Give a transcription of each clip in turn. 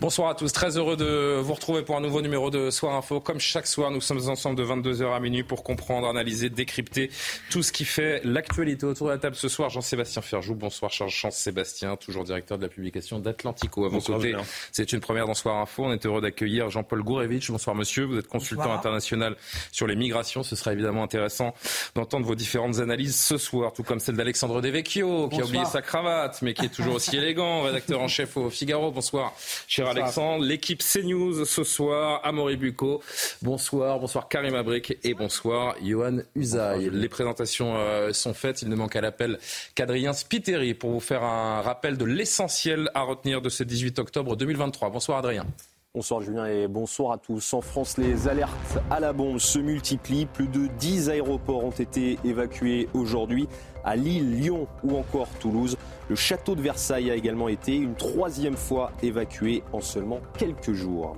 Bonsoir à tous, très heureux de vous retrouver pour un nouveau numéro de Soir Info. Comme chaque soir, nous sommes ensemble de 22h à minuit pour comprendre, analyser, décrypter tout ce qui fait l'actualité autour de la table ce soir. Jean-Sébastien Ferjou, bonsoir Charles Jean-Sébastien, toujours directeur de la publication d'Atlantico. À vos côtés, c'est une première dans Soir Info. On est heureux d'accueillir Jean-Paul Gourevitch. Bonsoir monsieur, vous êtes consultant international sur les migrations. Ce sera évidemment intéressant d'entendre vos différentes analyses ce soir, tout comme celle d'Alexandre Devecchio, qui a oublié sa cravate, mais qui est toujours aussi élégant, rédacteur en chef au Figaro. Bonsoir, cher Alexandre. L'équipe CNews ce soir, Amaury Bucco. Bonsoir, bonsoir Karim Abrik et bonsoir Johan Usaï. Les présentations euh, sont faites. Il ne manque à l'appel qu'Adrien Spiteri pour vous faire un rappel de l'essentiel à retenir de ce 18 octobre 2023. Bonsoir Adrien. Bonsoir Julien et bonsoir à tous. En France, les alertes à la bombe se multiplient. Plus de 10 aéroports ont été évacués aujourd'hui à Lille, Lyon ou encore Toulouse. Le château de Versailles a également été une troisième fois évacué en seulement quelques jours.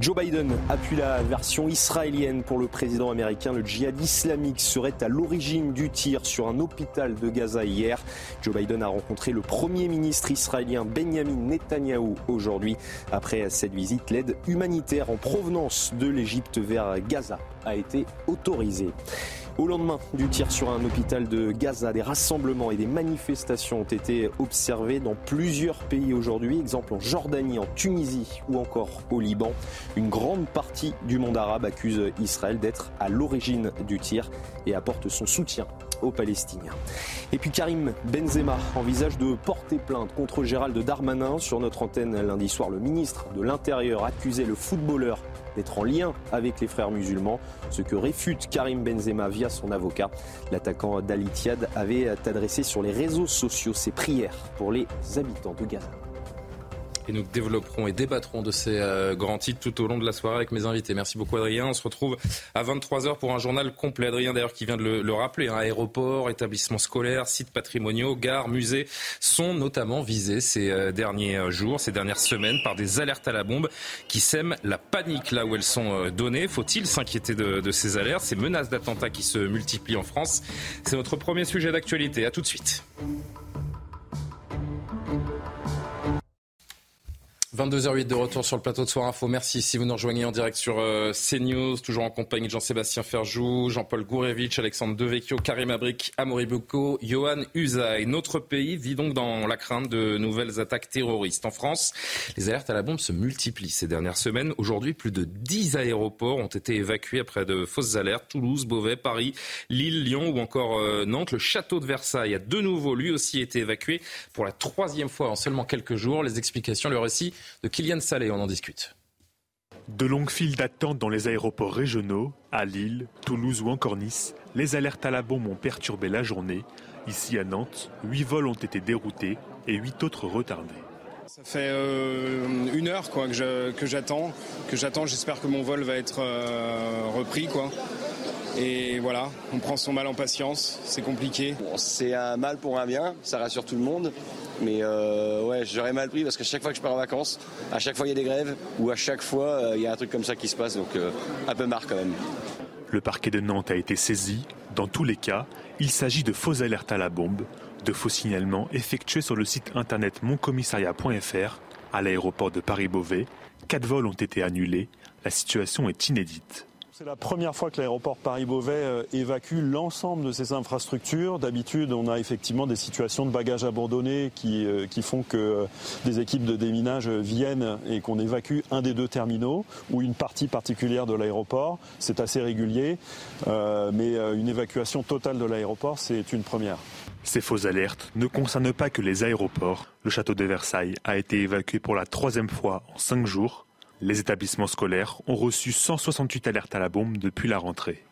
Joe Biden appuie la version israélienne pour le président américain. Le djihad islamique serait à l'origine du tir sur un hôpital de Gaza hier. Joe Biden a rencontré le premier ministre israélien Benjamin Netanyahou aujourd'hui. Après cette visite, l'aide humanitaire en provenance de l'Égypte vers Gaza a été autorisée. Au lendemain du tir sur un hôpital de Gaza, des rassemblements et des manifestations ont été observés dans plusieurs pays aujourd'hui, exemple en Jordanie, en Tunisie ou encore au Liban. Une grande partie du monde arabe accuse Israël d'être à l'origine du tir et apporte son soutien aux Palestiniens. Et puis Karim Benzema envisage de porter plainte contre Gérald Darmanin. Sur notre antenne lundi soir, le ministre de l'Intérieur accusait le footballeur d'être en lien avec les frères musulmans, ce que réfute Karim Benzema via son avocat. L'attaquant d'Alitiad avait adressé sur les réseaux sociaux ses prières pour les habitants de Gaza et nous développerons et débattrons de ces euh, grands titres tout au long de la soirée avec mes invités. Merci beaucoup Adrien. On se retrouve à 23h pour un journal complet. Adrien d'ailleurs qui vient de le, rappeler, hein. aéroport, établissements scolaires, sites patrimoniaux, gares, musées sont notamment visés ces euh, derniers euh, jours, ces dernières semaines par des alertes à la bombe qui sèment la panique là où elles sont données. Faut-il s'inquiéter de, de ces alertes, ces menaces d'attentats qui se multiplient en France? C'est notre premier sujet d'actualité. À tout de suite. 22h08 de retour sur le plateau de Soir Info. Merci si vous nous rejoignez en direct sur euh, CNews, toujours en compagnie de Jean-Sébastien Ferjou, Jean-Paul Gourevitch, Alexandre Devecchio, Karim Abrik, Amaury Boko, Johan Usaï. Notre pays vit donc dans la crainte de nouvelles attaques terroristes. En France, les alertes à la bombe se multiplient ces dernières semaines. Aujourd'hui, plus de 10 aéroports ont été évacués après de fausses alertes. Toulouse, Beauvais, Paris, Lille, Lyon ou encore euh, Nantes. Le château de Versailles a de nouveau, lui aussi, été évacué pour la troisième fois en seulement quelques jours. Les explications, le récit de Kylian Salé. On en discute. De longues files d'attente dans les aéroports régionaux, à Lille, Toulouse ou encore Nice, les alertes à la bombe ont perturbé la journée. Ici à Nantes, 8 vols ont été déroutés et 8 autres retardés. Ça fait euh, une heure quoi, que j'attends, que j'attends. J'espère que mon vol va être euh, repris. Quoi. Et voilà, on prend son mal en patience, c'est compliqué. c'est un mal pour un bien, ça rassure tout le monde. Mais euh, ouais, j'aurais mal pris parce qu'à chaque fois que je pars en vacances, à chaque fois il y a des grèves ou à chaque fois euh, il y a un truc comme ça qui se passe, donc euh, un peu marre quand même. Le parquet de Nantes a été saisi. Dans tous les cas, il s'agit de fausses alertes à la bombe, de faux signalements effectués sur le site internet moncommissariat.fr à l'aéroport de Paris-Beauvais. Quatre vols ont été annulés. La situation est inédite. C'est la première fois que l'aéroport Paris-Beauvais euh, évacue l'ensemble de ses infrastructures. D'habitude, on a effectivement des situations de bagages abandonnés qui, euh, font que euh, des équipes de déminage viennent et qu'on évacue un des deux terminaux ou une partie particulière de l'aéroport. C'est assez régulier, mais une évacuation totale de l'aéroport, c'est une première. Ces fausses alertes ne concernent pas que les aéroports. Le château de Versailles a été évacué pour la troisième fois en cinq jours. Les établissements scolaires ont reçu 168 alertes à la bombe depuis la rentrée.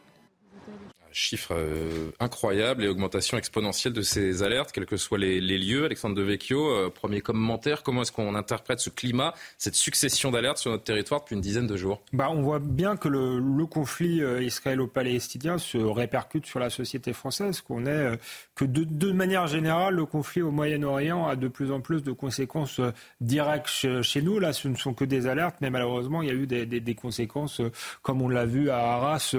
Chiffre euh, incroyable et augmentation exponentielle de ces alertes, quels que soient les, lieux. Alexandre Devecchio, euh, premier commentaire, comment est-ce qu'on interprète ce climat, cette succession d'alertes sur notre territoire depuis une dizaine de jours? Bah, On voit bien que le, conflit euh, israélo-palestinien se répercute sur la société française, qu'on est que de, manière générale, le conflit au Moyen-Orient a de plus en plus de conséquences directes chez nous. Là, ce ne sont que des alertes, mais malheureusement, il y a eu des, des conséquences, comme on l'a vu à Arras,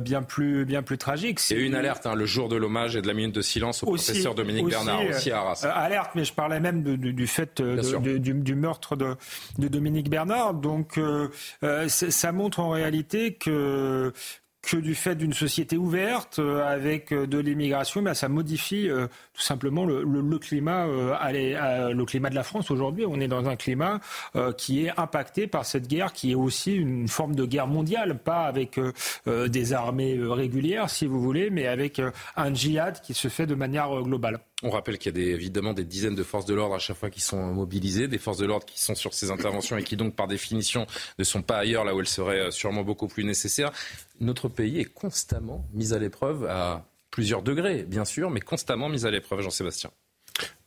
bien plus, bien plus tragiques. A eu une alerte hein, le jour de l'hommage et de la minute de silence au professeur Dominique Bernard, aussi à Arras. Euh, alerte, mais je parlais même du, fait euh, du, meurtre de, Dominique Bernard. Donc, euh, ça montre en réalité que que du fait d'une société ouverte euh, avec euh, de l'immigration, ben, ça modifie euh, tout simplement le, climat, le climat de la France aujourd'hui. On est dans un climat qui est impacté par cette guerre, qui est aussi une forme de guerre mondiale, pas avec des armées régulières, si vous voulez, mais avec un djihad qui se fait de manière globale. On rappelle qu'il y a évidemment des dizaines de forces de l'ordre à chaque fois qui sont mobilisées, des forces de l'ordre qui sont sur ces interventions et qui donc par définition ne sont pas ailleurs là où elles seraient sûrement beaucoup plus nécessaires notre pays est constamment mis à l'épreuve à plusieurs degrés, bien sûr, mais constamment mis à l'épreuve, Jean-Sébastien.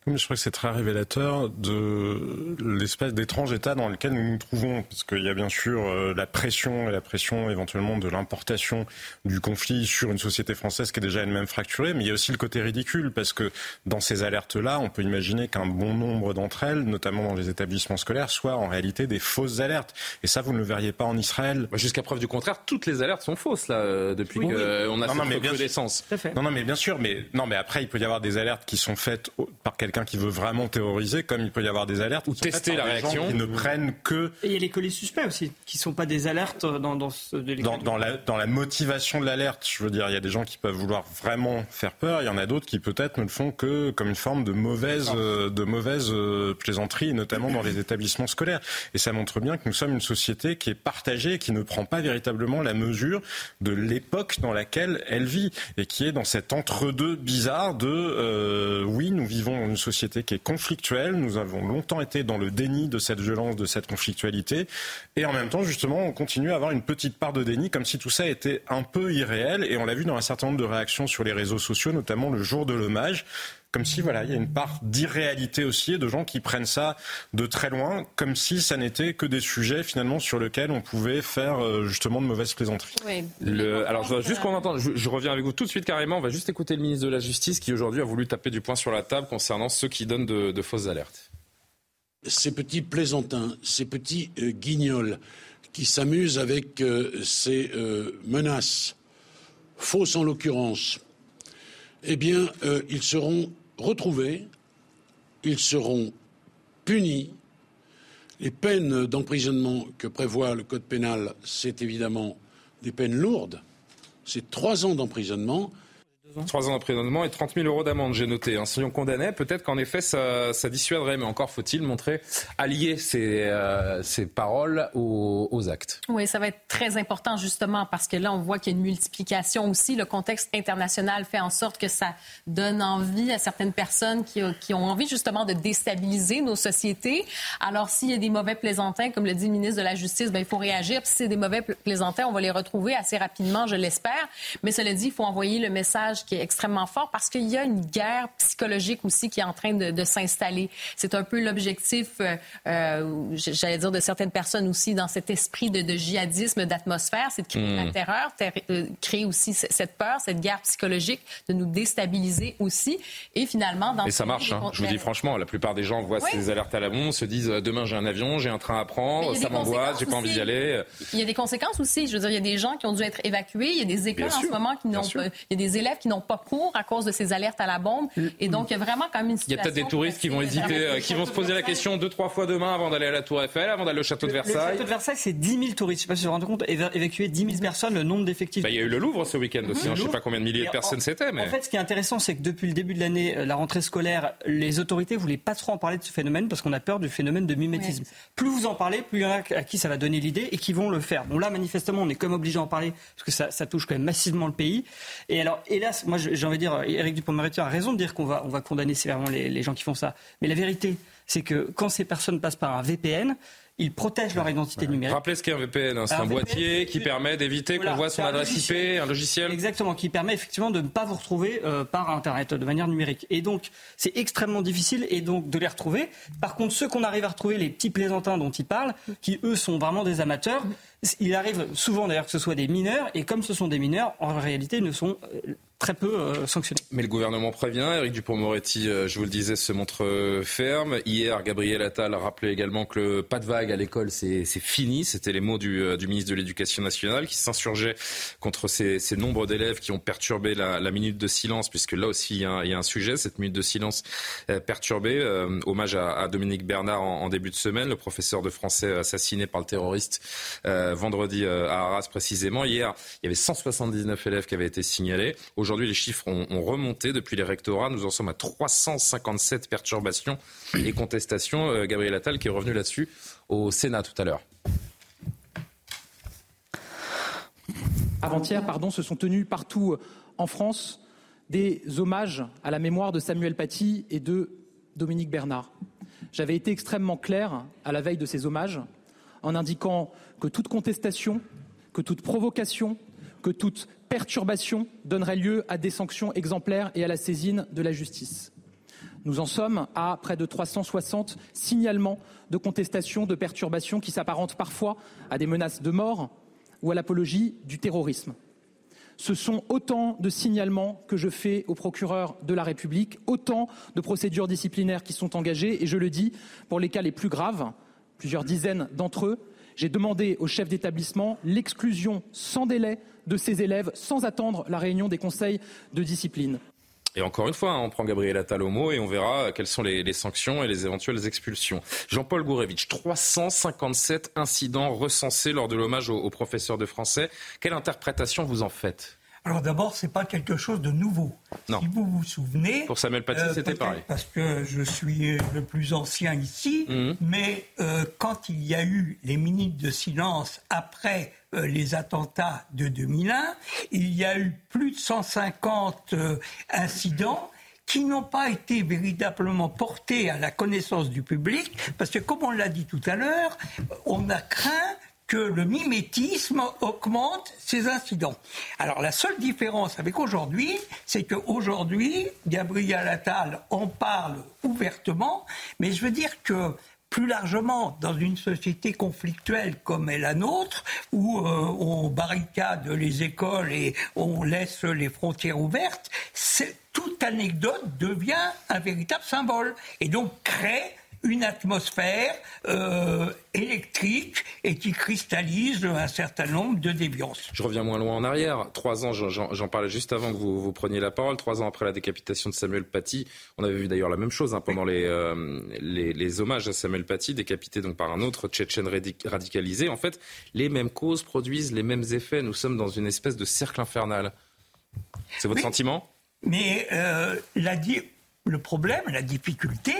Je crois que c'est très révélateur de l'espèce d'étrange état dans lequel nous nous trouvons, parce qu'il y a bien sûr euh, la pression et la pression éventuellement de l'importation du conflit sur une société française qui est déjà elle-même fracturée, mais il y a aussi le côté ridicule, parce que dans ces alertes-là, on peut imaginer qu'un bon nombre d'entre elles, notamment dans les établissements scolaires, soient en réalité des fausses alertes. Et ça, vous ne le verriez pas en Israël. Bah, jusqu'à preuve du contraire, toutes les alertes sont fausses là euh, depuis qu'on a non, cette non, mais Non, non, mais bien sûr, mais non, mais après, il peut y avoir des alertes qui sont faites par quelqu'un qui veut vraiment terroriser, comme il peut y avoir des alertes ou tester la réaction, qui ne prennent que. Et il y a les colis suspects aussi, qui sont pas des alertes dans dans, ce, dans, dans, la dans la motivation de l'alerte. Je veux dire, il y a des gens qui peuvent vouloir vraiment faire peur, il y en a d'autres qui peut-être ne le font que comme une forme de mauvaise euh, de mauvaise euh, plaisanterie, notamment dans les établissements scolaires. Et ça montre bien que nous sommes une société qui est partagée, et qui ne prend pas véritablement la mesure de l'époque dans laquelle elle vit et qui est dans cet entre-deux bizarre de euh, oui, nous vivons une société qui est conflictuelle. Nous avons longtemps été dans le déni de cette violence, de cette conflictualité. Et en même temps, justement, on continue à avoir une petite part de déni, comme si tout ça était un peu irréel. Et on l'a vu dans un certain nombre de réactions sur les réseaux sociaux, notamment le jour de l'hommage comme si voilà, il y a une part d'irréalité aussi et de gens qui prennent ça de très loin, comme si ça n'était que des sujets finalement sur lesquels on pouvait faire euh, justement de mauvaises plaisanteries. alors je juste qu'on entende, je, reviens avec vous tout de suite carrément, on va juste écouter le ministre de la Justice qui aujourd'hui a voulu taper du poing sur la table concernant ceux qui donnent de, fausses alertes. Ces petits plaisantins, ces petits euh, guignols qui s'amusent avec euh, ces menaces, fausses en l'occurrence, eh bien, ils seront retrouvés, ils seront punis. Les peines d'emprisonnement que prévoit le Code pénal, c'est évidemment des peines lourdes. C'est trois ans d'emprisonnement Trois ans d'emprisonnement et 30 000 euros d'amende, j'ai noté. Si on condamnait, peut-être qu'en effet, ça, dissuaderait. Mais encore faut-il montrer, allier ces, euh, paroles aux, actes. Oui, ça va être très important, justement, parce que là, on voit qu'il y a une multiplication aussi. Le contexte international fait en sorte que ça donne envie à certaines personnes qui, qui ont envie, justement, de déstabiliser nos sociétés. Alors, s'il y a des mauvais plaisantins, comme le dit le ministre de la Justice, ben, il faut réagir. Puis si c'est des mauvais plaisantins, on va les retrouver assez rapidement, je l'espère. Mais cela dit, il faut envoyer le message qui est extrêmement fort parce qu'il y a une guerre psychologique aussi qui est en train de, s'installer. C'est un peu l'objectif, euh, euh, j'allais dire, de certaines personnes aussi dans cet esprit de, djihadisme, d'atmosphère, c'est de créer la hmm. terreur, euh, créer aussi cette peur, cette guerre psychologique, de nous déstabiliser aussi. Et finalement, dans Et ça marche, hein. je vous dis franchement, la plupart des gens voient ces alertes à la bombe, se disent demain j'ai un avion, j'ai un train à prendre, ça m'angoisse, j'ai pas envie d'y aller. Il y a des conséquences aussi. Je veux dire, il y a des gens qui ont dû être évacués, il y a des écoles en ce moment qui n'ont il y a des élèves qui n'ont pas cours à cause de ces alertes à la bombe. Et donc, il y a vraiment quand même une situation. Il y a peut-être des touristes qui vont hésiter, euh, qui vont se poser la question deux, trois fois demain avant d'aller à la Tour Eiffel, avant d'aller au château de Versailles. Le château de Versailles, c'est 10 000 touristes. Je sais pas si vous vous rendez compte, évacuer 10 000 personnes, le nombre d'effectifs. Bah, il y a eu le Louvre ce week-end aussi. Hein. Je ne sais pas combien de milliers de personnes c'était. Mais... En fait, ce qui est intéressant, c'est que depuis le début de l'année, euh, la rentrée scolaire, les autorités voulaient pas trop en parler de ce phénomène parce qu'on a peur du phénomène de mimétisme. Plus vous en parlez, plus il y en a à qui ça va donner l'idée et qui vont le faire. Bon là, manifestement, on est comme obligé d'en parler parce que ça, ça, touche quand même massivement le pays. Et alors, hélas, moi, j'ai envie de dire, Eric Dupond-Moretti a raison de dire qu'on va, on va condamner sévèrement les, les gens qui font ça. Mais la vérité, c'est que quand ces personnes passent par un VPN, ils protègent leur identité numérique. Rappelez ce qu'est un VPN, hein. c'est un, boîtier qui permet d'éviter qu'on voit son adresse IP, un logiciel. Exactement, qui permet effectivement de ne pas vous retrouver euh, par Internet de manière numérique. Et donc, c'est extrêmement difficile et donc de les retrouver. Par contre, ceux qu'on arrive à retrouver, les petits plaisantins dont ils parlent, qui eux sont vraiment des amateurs, il arrive souvent d'ailleurs que ce soit des mineurs, et comme ce sont des mineurs, en réalité, ils ne sont euh, très peu euh, sanctionnés. Mais le gouvernement prévient. Eric Dupont-Moretti, euh, je vous le disais, se montre ferme. Hier, Gabriel Attal rappelait également que le pas de vague à l'école, c'est fini. C'était les mots du, ministre de l'Éducation nationale qui s'insurgeait contre ces, ces nombres d'élèves qui ont perturbé la, minute de silence, puisque là aussi, il y, a un, sujet, cette minute de silence perturbée. hommage à, Dominique Bernard en, début de semaine, le professeur de français assassiné par le terroriste vendredi euh, à Arras précisément. Hier, il y avait 179 élèves qui avaient été signalés. Aujourd'hui, les chiffres ont, remonté depuis les rectorats. Nous en sommes à 357 perturbations et contestations. Euh, Gabriel Attal qui est revenu là-dessus au Sénat tout à l'heure. Avant-hier, pardon, se sont tenus partout euh, en France des hommages à la mémoire de Samuel Paty et de Dominique Bernard. J'avais été extrêmement clair à la veille de ces hommages en indiquant que toute contestation, que toute provocation, que toute perturbation donnerait lieu à des sanctions exemplaires et à la saisine de la justice. Nous en sommes à près de 360 signalements de contestation, de perturbations qui s'apparentent parfois à des menaces de mort ou à l'apologie du terrorisme. Ce sont autant de signalements que je fais au procureur de la République, autant de procédures disciplinaires qui sont engagées, et je le dis, pour les cas les plus graves, plusieurs dizaines d'entre eux, j'ai demandé au chef d'établissement l'exclusion sans délai de ces élèves sans attendre la réunion des conseils de discipline. Et encore une fois, hein, on prend Gabriel Attal au mot et on verra quelles sont les, sanctions et les éventuelles expulsions. Jean-Paul Gourevitch, 357 incidents recensés lors de l'hommage aux au professeurs de français. Quelle interprétation vous en faites? Alors d'abord, c'est pas quelque chose de nouveau. Non. Si vous vous souvenez, pour Samuel Paty, euh, c'était pareil. Parce que je suis le plus ancien ici, mhm. mais euh, quand il y a eu les minutes de silence après les attentats de 2001, il y a eu plus de 150 incidents qui n'ont pas été véritablement portés à la connaissance du public, parce que comme on l'a dit tout à l'heure, on a craint que le mimétisme augmente ces incidents. Alors la seule différence avec aujourd'hui, c'est qu'aujourd'hui, Gabriel Attal en parle ouvertement, mais je veux dire que plus largement dans une société conflictuelle comme est la nôtre, où euh, on barricade les écoles et on laisse les frontières ouvertes, toute anecdote devient un véritable symbole et donc crée une atmosphère euh, électrique et qui cristallise un certain nombre de déviances. Je reviens moins loin en arrière. Trois ans, j'en parlais juste avant que vous, vous, preniez la parole. Trois ans après la décapitation de Samuel Paty, on avait vu d'ailleurs la même chose hein, pendant euh, les, les, hommages à Samuel Paty, décapité donc par un autre Tchétchène radicalisé. En fait, les mêmes causes produisent les mêmes effets. Nous sommes dans une espèce de cercle infernal. C'est votre sentiment? Mais euh, la, le problème, la difficulté,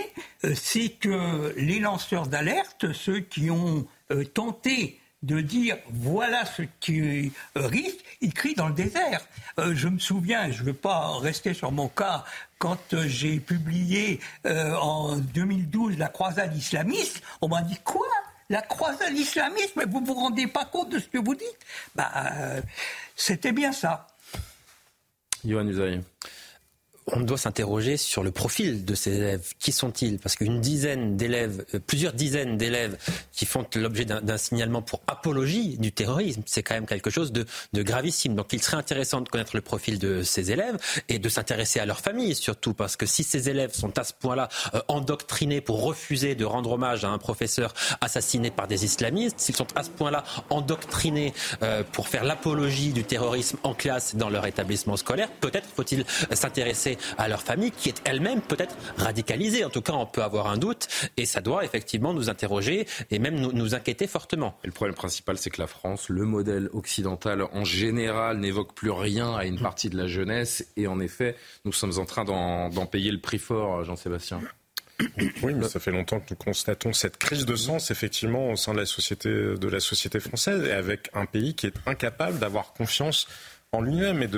euh, c'est que les lanceurs d'alerte, ceux qui ont euh, tenté de dire voilà ce qui euh, risque, ils crient dans le désert. je me souviens, je ne veux pas rester sur mon cas, quand j'ai publié en 2012 la croisade islamiste, on m'a dit quoi? La croisade islamiste? Mais vous ne vous rendez pas compte de ce que vous dites? Bah, C'était bien ça. Yohann Usaï on doit s'interroger sur le profil de ces élèves. Qui sont-ils? Parce qu'une dizaine d'élèves, euh, plusieurs dizaines d'élèves qui font l'objet d'un signalement pour apologie du terrorisme, c'est quand même quelque chose de, gravissime. Donc il serait intéressant de connaître le profil de ces élèves et de s'intéresser à leur famille surtout, parce que si ces élèves sont à ce point-là euh, endoctrinés pour refuser de rendre hommage à un professeur assassiné par des islamistes, s'ils sont à ce point-là endoctrinés euh, pour faire l'apologie du terrorisme en classe dans leur établissement scolaire, peut-être faut-il s'intéresser à leur famille qui est elle-même peut-être radicalisée. En tout cas, on peut avoir un doute et ça doit effectivement nous interroger et même nous, inquiéter fortement. Et le problème principal, c'est que la France, le modèle occidental en général, n'évoque plus rien à une partie de la jeunesse et en effet, nous sommes en train d'en payer le prix fort, Jean-Sébastien. Oui, mais ça fait longtemps que nous constatons cette crise de sens, effectivement, au sein de la société, de la société française, et avec un pays qui est incapable d'avoir confiance en lui-même et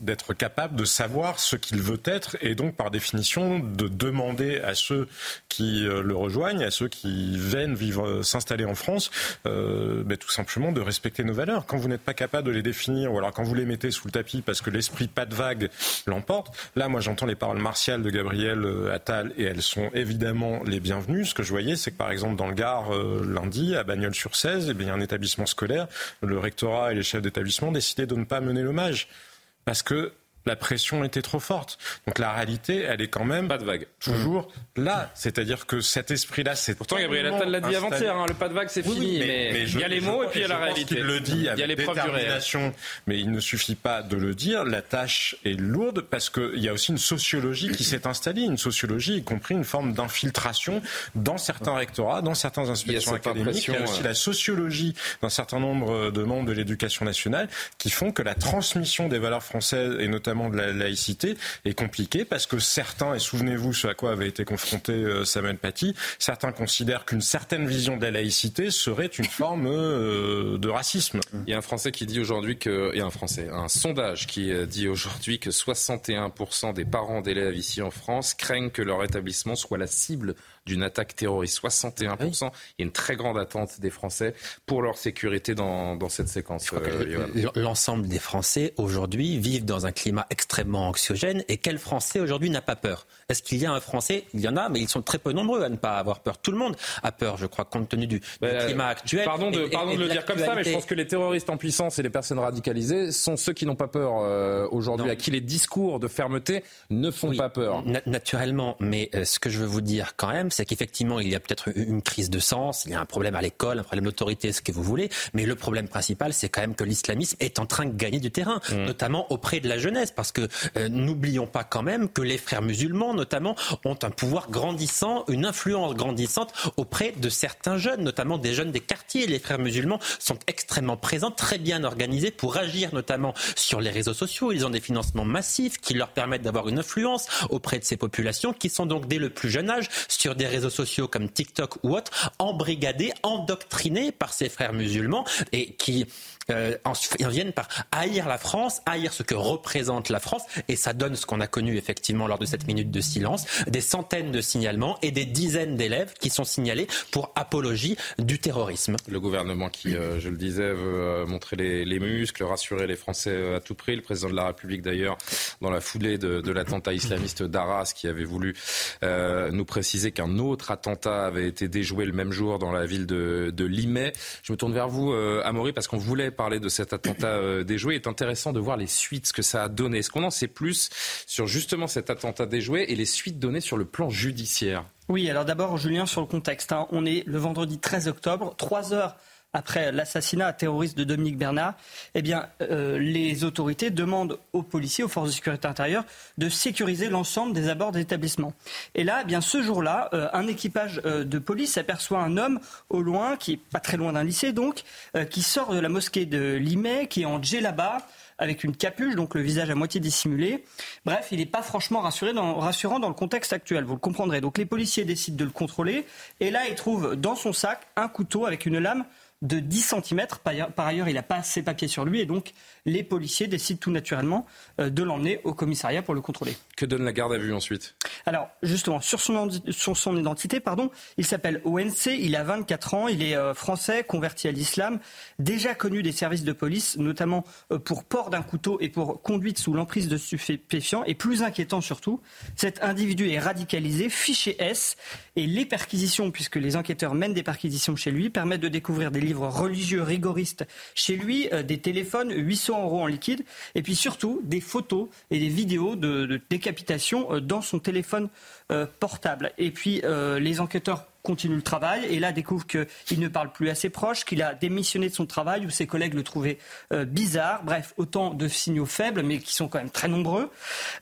d'être capable de savoir ce qu'il veut être et donc par définition de demander à ceux qui euh, le rejoignent, à ceux qui viennent vivre, euh, s'installer en France, euh, ben, tout simplement de respecter nos valeurs. Quand vous n'êtes pas capable de les définir ou alors quand vous les mettez sous le tapis parce que l'esprit pas de vague l'emporte, là moi j'entends les paroles martiales de Gabriel Attal et elles sont évidemment les bienvenues. Ce que je voyais c'est que par exemple dans le Gard lundi à Bagnols-sur-Cèze, eh il y a un établissement scolaire, le rectorat et les chefs d'établissement décidaient de ne pas mener l'hommage parce que la pression était trop forte. Donc la réalité, elle est quand même pas de vague. Toujours là. C'est-à-dire que cet esprit-là, c'est pourtant Gabriel Attal l'a dit avant-hier. Hein, le pas de vague, c'est fini. mais, il y a les mots et puis il y a la réalité. Il le dit il y a les détermination, mais il ne suffit pas de le dire. La tâche est lourde parce qu'il y a aussi une sociologie qui s'est installée, une sociologie, y compris une forme d'infiltration dans certains rectorats, dans certaines institutions académiques. Il y a aussi la sociologie d'un certain nombre de membres de l'éducation nationale qui font que la transmission des valeurs françaises et notamment de la laïcité est compliqué parce que certains, et souvenez-vous ce à quoi avait été confronté euh, Samuel Paty, certains considèrent qu'une certaine vision de la laïcité serait une forme euh, de racisme. Il y a un Français qui dit aujourd'hui que, il y a un Français, un sondage qui euh, dit aujourd'hui que 61% des parents d'élèves ici en France craignent que leur établissement soit la cible d'une attaque terroriste. 61%. Ah Il y a une très grande attente des Français pour leur sécurité dans, dans cette séquence. Euh, l'ensemble des Français aujourd'hui vivent dans un climat extrêmement anxiogène. Et quel Français aujourd'hui n'a pas peur? Est-ce qu'il y a un Français? Il y en a, mais ils sont très peu nombreux à ne pas avoir peur. Tout le monde a peur, je crois, compte tenu du, bah, climat actuel. Pardon de, pardon de, le dire comme ça, mais je pense que les terroristes en puissance et les personnes radicalisées sont ceux qui n'ont pas peur euh, aujourd'hui, à qui les discours de fermeté ne font pas peur. naturellement, mais euh, ce que je veux vous dire quand même, c'est qu'effectivement, il y a peut-être une crise de sens, il y a un problème à l'école, un problème d'autorité, ce que vous voulez, mais le problème principal, c'est quand même que l'islamisme est en train de gagner du terrain, mmh. notamment auprès de la jeunesse, parce que euh, n'oublions pas quand même que les frères musulmans, notamment, ont un pouvoir grandissant, une influence grandissante auprès de certains jeunes, notamment des jeunes des quartiers. Les frères musulmans sont extrêmement présents, très bien organisés pour agir notamment sur les réseaux sociaux. Ils ont des financements massifs qui leur permettent d'avoir une influence auprès de ces populations qui sont donc dès le plus jeune âge sur des réseaux sociaux comme TikTok ou autres, embrigadés, endoctrinés par ces frères musulmans et qui euh, en, viennent par haïr la France, haïr ce que représente la France, et ça donne ce qu'on a connu effectivement lors de cette minute de silence, des centaines de signalements et des dizaines d'élèves qui sont signalés pour apologie du terrorisme. Le gouvernement qui, euh, je le disais, veut euh, montrer les, muscles, rassurer les Français à tout prix. Le président de la République, d'ailleurs, dans la foulée de, de l'attentat islamiste d'Arras, qui avait voulu nous préciser qu'un autre attentat avait été déjoué le même jour dans la ville de, de Limay. Je me tourne vers vous, Amaury, parce qu'on voulait parler de cet attentat euh, déjoué. Il est intéressant de voir les suites, ce que ça a donné. Est-ce qu'on en sait plus sur justement cet attentat déjoué et les suites données sur le plan judiciaire? Oui, alors d'abord, Julien, sur le contexte. Hein. On est le vendredi 13 octobre, trois heures après l'assassinat terroriste de Dominique Bernard, eh bien, euh, les autorités demandent aux policiers, aux forces de sécurité intérieure, de sécuriser l'ensemble des abords des établissements. Et là, eh bien, ce jour-là, euh, un équipage euh, de police aperçoit un homme au loin, qui est pas très loin d'un lycée donc, qui sort de la mosquée de Limay, qui est en djellaba, avec une capuche, donc le visage à moitié dissimulé. Bref, il n'est pas franchement rassurant dans le contexte actuel, vous le comprendrez. Donc les policiers décident de le contrôler, et là, ils trouvent dans son sac un couteau avec une lame de 10 cm. Par ailleurs, il n'a pas ses papiers sur lui et donc les policiers décident tout naturellement euh, de l'emmener au commissariat pour le contrôler. Que donne la garde à vue ensuite? Alors, justement, sur son, son identité, pardon, il s'appelle ONC, il a 24 ans, il est euh, français, converti à l'islam, déjà connu des services de police, notamment euh, pour port d'un couteau et pour conduite sous l'emprise de stupéfiants. Et plus inquiétant surtout, cet individu est radicalisé, fiché S, et les perquisitions, puisque les enquêteurs mènent des perquisitions chez lui, permettent de découvrir des livres religieux rigoristes chez lui, des téléphones, 800 euros en liquide, et puis surtout des photos et des vidéos de, décapitation euh, dans son téléphone euh, portable. Et puis euh, les enquêteurs continue le travail et là découvre qu'il ne parle plus à ses proches, qu'il a démissionné de son travail où ses collègues le trouvaient euh, bizarre. Bref, autant de signaux faibles mais qui sont quand même très nombreux.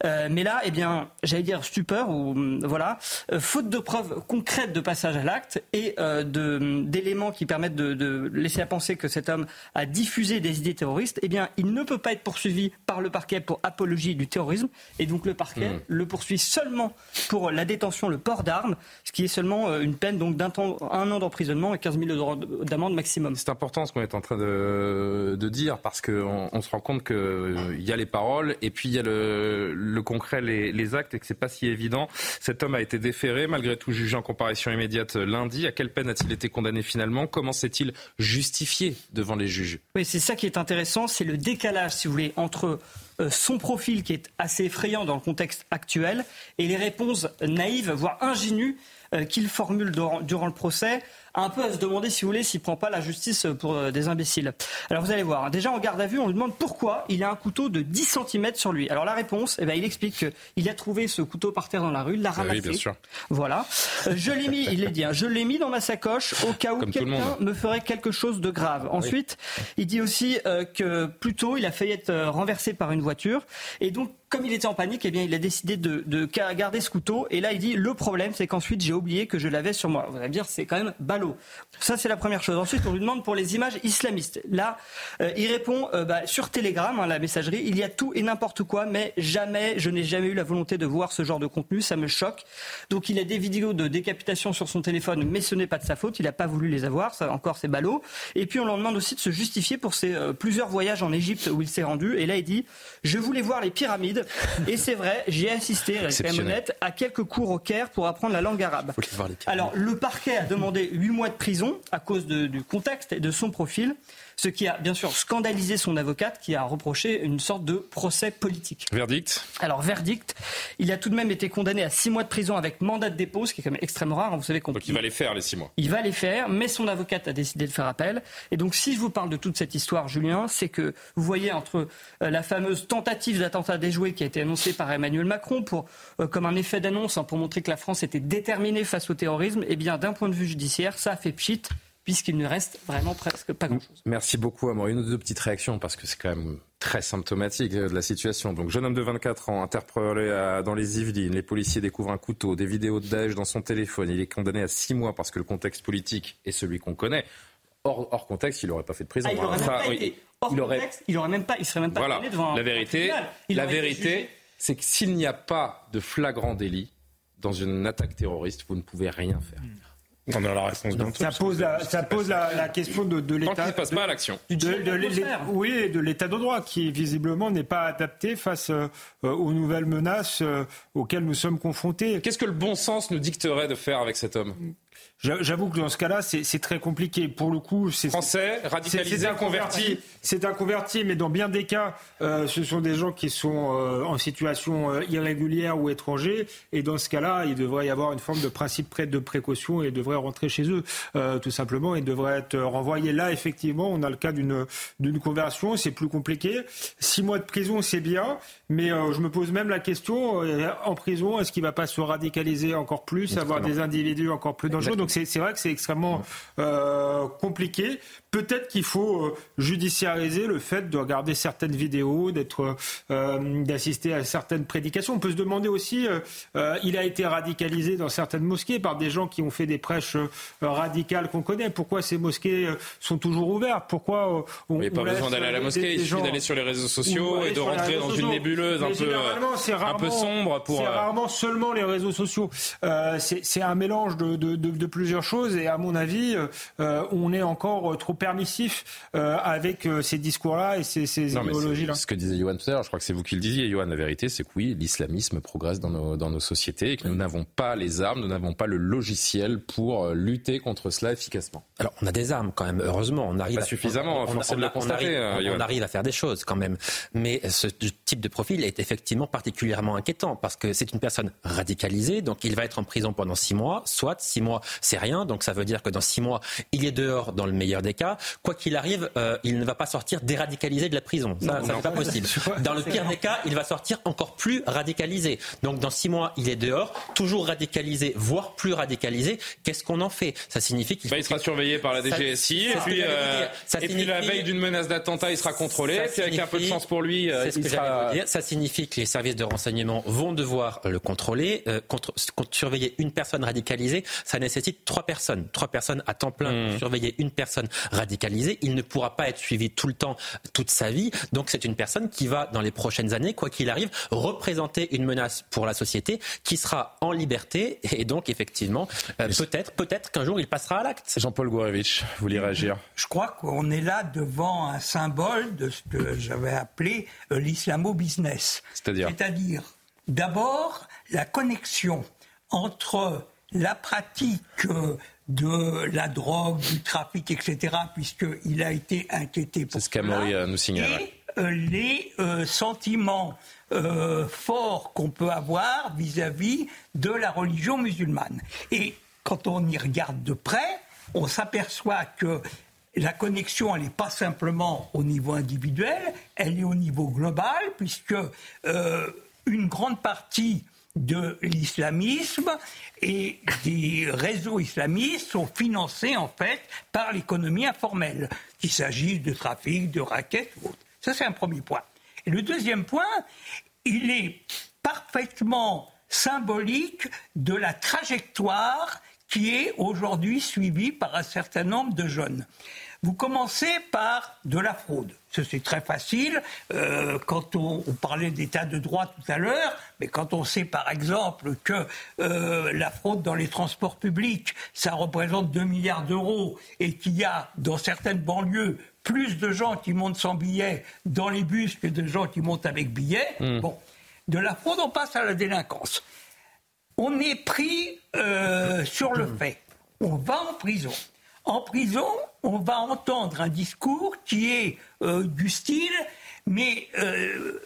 Euh, mais là, eh bien, j'allais dire stupeur ou hum, voilà, euh, faute de preuves concrètes de passage à l'acte et d'éléments qui permettent de, laisser à penser que cet homme a diffusé des idées terroristes, eh bien, il ne peut pas être poursuivi par le parquet pour apologie du terrorisme et donc le parquet mmh. le poursuit seulement pour la détention, le port d'armes, ce qui est seulement une peine peine donc d'un un an d'emprisonnement et 15 000 euros d'amende maximum. C'est important ce qu'on est en train de, de dire parce qu'on on se rend compte qu'il y a les paroles et puis il y a le, le concret, les, les, actes et que c'est pas si évident. Cet homme a été déféré, malgré tout jugé en comparution immédiate lundi. À quelle peine a-t-il été condamné finalement? Comment s'est-il justifié devant les juges? Oui, c'est ça qui est intéressant, c'est le décalage, si vous voulez, entre euh, son profil qui est assez effrayant dans le contexte actuel et les réponses naïves, voire ingénues euh, qu'il formule durant le procès un peu à se demander, si vous voulez, s'il prend pas la justice pour euh, des imbéciles. Alors vous allez voir, déjà en garde à vue, on lui demande pourquoi il a un couteau de 10 cm sur lui. Alors la réponse, eh ben, il explique qu'il a trouvé ce couteau par terre dans la rue, l'a ah ramassé. Oui, bien sûr. Voilà. Euh, je l'ai mis, il est dit, hein, je l'ai mis dans ma sacoche au cas où quelqu'un me ferait quelque chose de grave. Ensuite, il dit aussi euh, que plus tôt, il a failli être renversé par une voiture. Et donc, comme il était en panique, eh bien, il a décidé de, de garder ce couteau. Et là, il dit, le problème, c'est qu'ensuite, j'ai oublié que je l'avais sur moi. Vous allez me dire, c'est quand même ballot. Ça, c'est la première chose. Ensuite, on lui demande pour les images islamistes. Là, euh, il répond, euh, bah, sur Telegram, hein, la messagerie, il y a tout et n'importe quoi, mais jamais, je n'ai jamais eu la volonté de voir ce genre de contenu. Ça me choque. Donc, il a des vidéos de décapitation sur son téléphone, mais ce n'est pas de sa faute. Il n'a pas voulu les avoir. Ça, encore, c'est ballot. Et puis, on lui demande aussi de se justifier pour ses euh, plusieurs voyages en Égypte où il s'est rendu. Et là, il dit, je voulais voir les pyramides. Et c'est vrai, j'ai assisté, honnête, à quelques cours au Caire pour apprendre la langue arabe. Alors, le parquet a demandé 8 mois de prison à cause du contexte et de son profil ce qui a bien sûr scandalisé son avocate qui a reproché une sorte de procès politique. Verdict Alors, verdict, il a tout de même été condamné à six mois de prison avec mandat de dépôt, ce qui est quand même extrêmement rare. Vous savez qu'on... Donc il va les faire, les six mois. Il va les faire, mais son avocate a décidé de faire appel. Et donc, si je vous parle de toute cette histoire, Julien, c'est que vous voyez entre euh, la fameuse tentative d'attentat déjoué qui a été annoncée par Emmanuel Macron pour, euh, comme un effet d'annonce hein, pour montrer que la France était déterminée face au terrorisme, et eh bien, d'un point de vue judiciaire, ça a fait pchit puisqu'il ne reste vraiment presque pas grand-chose. Merci beaucoup, Amor. Une ou deux petites réactions, parce que c'est quand même très symptomatique de la situation. Donc, jeune homme de 24 ans, interpellé dans les Yvelines, les policiers découvrent un couteau, des vidéos de Daesh dans son téléphone. Il est condamné à six mois parce que le contexte politique est celui qu'on connaît. Hors, contexte, il n'aurait pas fait de prison. Ah, il n'aurait même. Hors aurait... aurait même pas, il serait même pas voilà. devant la vérité, la vérité, c'est que s'il n'y a pas de flagrant délit dans une attaque terroriste, vous ne pouvez rien faire. On a la réponse Ça pose, la, ça pose la, question de, de l'État. Tant ne passe pas à l'action. oui, de l'État de droit qui visiblement n'est pas adapté face euh, aux nouvelles menaces euh, auxquelles nous sommes confrontés. Qu'est-ce que le bon sens nous dicterait de faire avec cet homme? J'avoue que dans ce cas-là, c'est très compliqué. Pour le coup, c'est français, radicalisé, converti. C'est un converti, mais dans bien des cas, euh, ce sont des gens qui sont euh, en situation euh, irrégulière ou étranger. Et dans ce cas-là, il devrait y avoir une forme de principe près de précaution et devraient rentrer chez eux, tout simplement, et devraient être renvoyés. Là, effectivement, on a le cas d'une d'une conversion. C'est plus compliqué. Six mois de prison, c'est bien, mais je me pose même la question en prison, est-ce qu'il va pas se radicaliser encore plus, avoir des individus encore plus dangereux? Donc c'est vrai que c'est extrêmement euh, compliqué. Peut-être qu'il faut euh, judiciariser le fait de regarder certaines vidéos, d'être, euh, d'assister à certaines prédications. On peut se demander aussi, il a été radicalisé dans certaines mosquées par des gens qui ont fait des prêches radicales qu'on connaît. Pourquoi ces mosquées sont toujours ouvertes? Pourquoi on n'y a pas besoin d'aller à la mosquée, il suffit d'aller sur les réseaux sociaux et de rentrer dans une nébuleuse un peu, un peu sombre pour. C'est rarement seulement les réseaux sociaux. c'est un mélange de, de, de, de, plusieurs choses et à mon avis, on est encore trop permissif euh, avec euh, ces discours-là et ces, ces idéologies-là. Ce que disait Johan tout à l'heure, je crois que c'est vous qui le disiez, Johan, la vérité, c'est que oui, l'islamisme progresse dans nos, dans nos sociétés et que nous n'avons pas les armes, nous n'avons pas le logiciel pour euh, lutter contre cela efficacement. Alors, on a des armes quand même, heureusement. On arrive pas suffisamment, on, on, le constater, arrive, on, arrive, à faire des choses quand même. Mais ce type de profil est effectivement particulièrement inquiétant parce que c'est une personne radicalisée, donc il va être en prison pendant six mois. Soit six mois, c'est rien, donc ça veut dire que dans six mois, il est dehors dans le meilleur des cas quoi qu'il arrive, euh, il ne va pas sortir déradicalisé de la prison. Ça, n'est pas possible. Dans le pire des cas, il va sortir encore plus radicalisé. Donc dans six mois, il est dehors, toujours radicalisé, voire plus radicalisé. Qu'est-ce qu'on en fait? Ça signifie qu'il bah, il sera surveillé par la DGSI et puis, euh, et puis la veille d'une menace d'attentat, il sera contrôlé. Puis avec un peu de chance pour lui, euh, ce que sera... dire. Ça signifie que les services de renseignement vont devoir le contrôler. contre, surveiller une personne radicalisée, ça nécessite trois personnes, trois personnes à temps plein pour mmh. surveiller une personne radicalisée. Il ne pourra pas être suivi tout le temps, toute sa vie. Donc c'est une personne qui va, dans les prochaines années, quoi qu'il arrive, représenter une menace pour la société, qui sera en liberté et donc effectivement, euh, peut-être, peut-être qu'un jour il passera à l'acte. Jean-Paul Gourevitch, vous voulez réagir? Je crois qu'on est là devant un symbole de ce que j'avais appelé euh, l'islamo-business. C'est-à-dire? C'est-à-dire, d'abord, la connexion entre la pratique euh, de la drogue, du trafic, etc., puisqu'il a été inquiété pour C'est ce qu'Amory nous signale. Et euh, les euh, sentiments forts qu'on peut avoir vis-à-vis de la religion musulmane. Et quand on y regarde de près, on s'aperçoit que la connexion, elle n'est pas simplement au niveau individuel, elle est au niveau global, puisque une grande partie de l'islamisme et des réseaux islamistes sont financés en fait par l'économie informelle, qu'il s'agisse de trafic, de raquettes ou autre. Ça, c'est un premier point. Et le deuxième point, il est parfaitement symbolique de la trajectoire qui est aujourd'hui suivie par un certain nombre de jeunes. Vous commencez par de la fraude. C'est très facile. Euh, quand on, parlait d'état de droit tout à l'heure, mais quand on sait par exemple que euh, la fraude dans les transports publics, ça représente 2 milliards d'euros et qu'il y a dans certaines banlieues plus de gens qui montent sans billets dans les bus que de gens qui montent avec billets, hmm. bon, de la fraude, on passe à la délinquance. On est pris euh, sur le fait. On va en prison. En prison, on va entendre un discours qui est euh, du style, mais euh,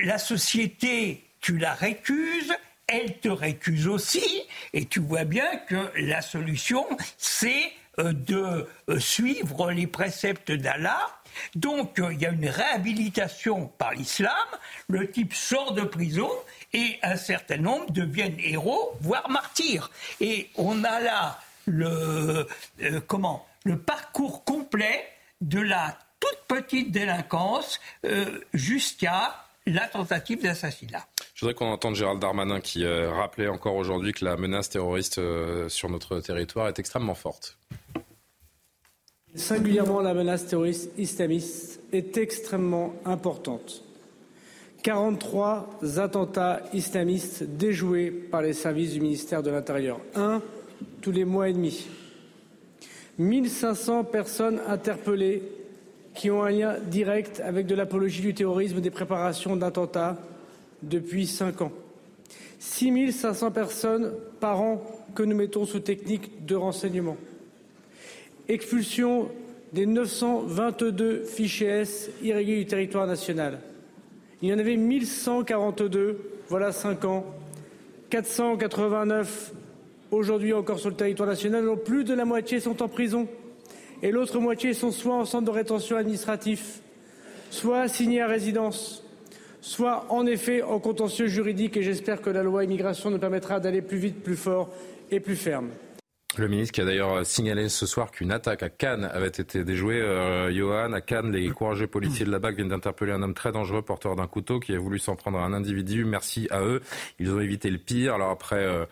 la société, tu la récuses, elle te récuse aussi, et tu vois bien que la solution, c'est euh, de suivre les préceptes d'Allah. Donc il y a une réhabilitation par l'islam, le type sort de prison et un certain nombre deviennent héros, voire martyrs. Et on a là le, euh, comment, le parcours complet de la toute petite délinquance euh, jusqu'à la tentative d'assassinat. Je voudrais qu'on entende Gérald Darmanin qui euh, rappelait encore aujourd'hui que la menace terroriste sur notre territoire est extrêmement forte. Singulièrement, la menace terroriste islamiste est extrêmement importante. 43 attentats islamistes déjoués par les services du ministère de l'Intérieur. Un tous les mois et demi. 1500 personnes interpellées qui ont un lien direct avec de l'apologie du terrorisme, des préparations d'attentats depuis cinq ans. 6500 personnes par an que nous mettons sous technique de renseignement. Expulsion des 922 fichiers S irréguliers du territoire national. Il y en avait 1142, voilà cinq ans. 489 aujourd'hui encore sur le territoire national, plus de la moitié sont en prison et l'autre moitié sont soit en centre de rétention administratif, soit assignés à résidence, soit en effet en contentieux juridique et j'espère que la loi immigration nous permettra d'aller plus vite, plus fort et plus ferme. Le ministre qui a d'ailleurs signalé ce soir qu'une attaque à Cannes avait été déjouée. Euh, Johan, à Cannes, les courageux policiers de la BAC viennent d'interpeller un homme très dangereux, porteur d'un couteau, qui a voulu s'en prendre à un individu. Merci à eux. Ils ont évité le pire. Alors après euh,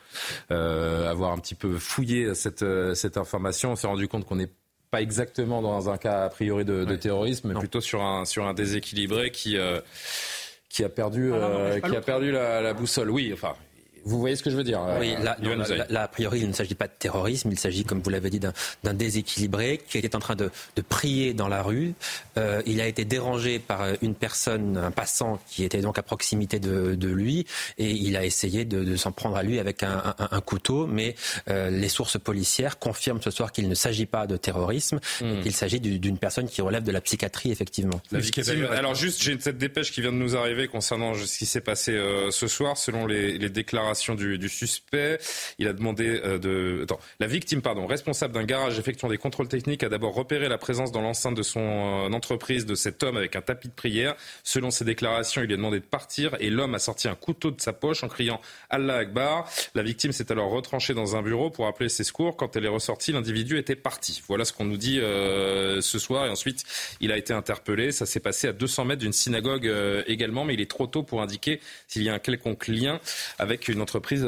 euh, avoir un petit peu fouillé cette, cette information, on s'est rendu compte qu'on n'est pas exactement dans un cas a priori de, de terrorisme, mais plutôt sur un, sur un déséquilibré qui qui a perdu, ah qui a perdu la, la, boussole. Oui, enfin, vous voyez ce que je veux dire Oui, là, a priori, il ne s'agit pas de terrorisme, il s'agit, comme vous l'avez dit, d'un déséquilibré qui était en train de, prier dans la rue. Euh, il a été dérangé par une personne, un passant qui était donc à proximité de, lui, et il a essayé de, s'en prendre à lui avec un, couteau, mais euh, les sources policières confirment ce soir qu'il ne s'agit pas de terrorisme, et hmm. qu'il s'agit d'une personne qui relève de la psychiatrie, effectivement. alors juste, j'ai cette dépêche qui vient de nous arriver concernant ce qui s'est passé euh, ce soir, selon les, les déclarations du, suspect. Il a demandé euh, de. La victime, pardon, responsable d'un garage effectuant des contrôles techniques, a d'abord repéré la présence dans l'enceinte de son euh, entreprise de cet homme avec un tapis de prière. Selon ses déclarations, il lui a demandé de partir et l'homme a sorti un couteau de sa poche en criant Allah Akbar. La victime s'est alors retranchée dans un bureau pour appeler ses secours. Quand elle est ressortie, l'individu était parti. Voilà ce qu'on nous dit euh, ce soir. Et ensuite, il a été interpellé. Ça s'est passé à 200 mètres d'une synagogue également, mais il est trop tôt pour indiquer s'il y a un quelconque lien avec une une entreprise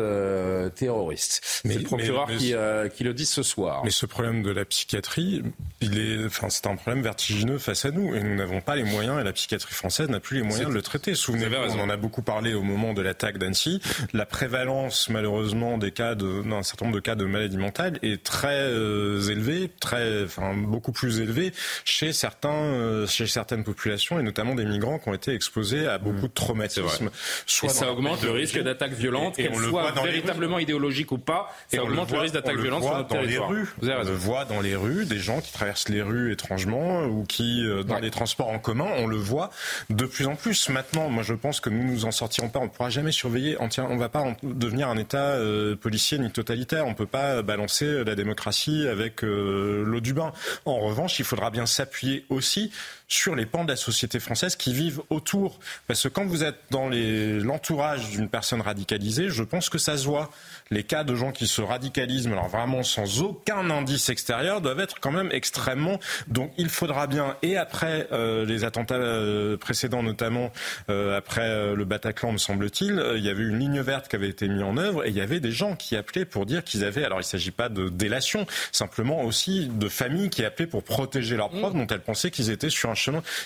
terroriste. C'est le procureur qui, qui, le dit ce soir. Mais ce problème de la psychiatrie, il est, enfin, c'est un problème vertigineux face à nous et nous n'avons pas les moyens et la psychiatrie française n'a plus les moyens de le traiter. Souvenez-vous, on en a beaucoup parlé au moment de l'attaque d'Annecy. La prévalence, malheureusement, des cas de, d'un certain nombre de cas de maladie mentale est très euh, élevée, très, enfin, beaucoup plus élevée chez certains, euh, chez certaines populations et notamment des migrants qui ont été exposés à beaucoup de traumatismes. Soit et ça augmente le risque d'attaque violente, qu'elle soit véritablement idéologique ou pas. Ça augmente le, risque d'attaque violente sur notre dans territoire. Les rues. on le voit dans les rues, des gens qui traversent les rues étrangement ou qui, euh, dans les transports en commun, on le voit de plus en plus. Maintenant, moi, je pense que nous nous en sortirons pas. On ne pourra jamais surveiller. On ne va pas devenir un État euh, policier ni totalitaire. On ne peut pas balancer la démocratie avec euh, l'eau du bain. En revanche, il faudra bien s'appuyer aussi sur les pans de la société française qui vivent autour. Parce que quand vous êtes dans l'entourage d'une personne radicalisée, je pense que ça se voit. Les cas de gens qui se radicalisent, alors vraiment sans aucun indice extérieur, doivent être quand même extrêmement. Donc il faudra bien, et après euh, les attentats euh, précédents, notamment euh, après le Bataclan, me semble-t-il, il y avait une ligne verte qui avait été mise en œuvre et il y avait des gens qui appelaient pour dire qu'ils avaient. Alors il ne s'agit pas de délation, simplement aussi de familles qui appelaient pour protéger leurs mmh. dont elles pensaient qu'ils étaient sur un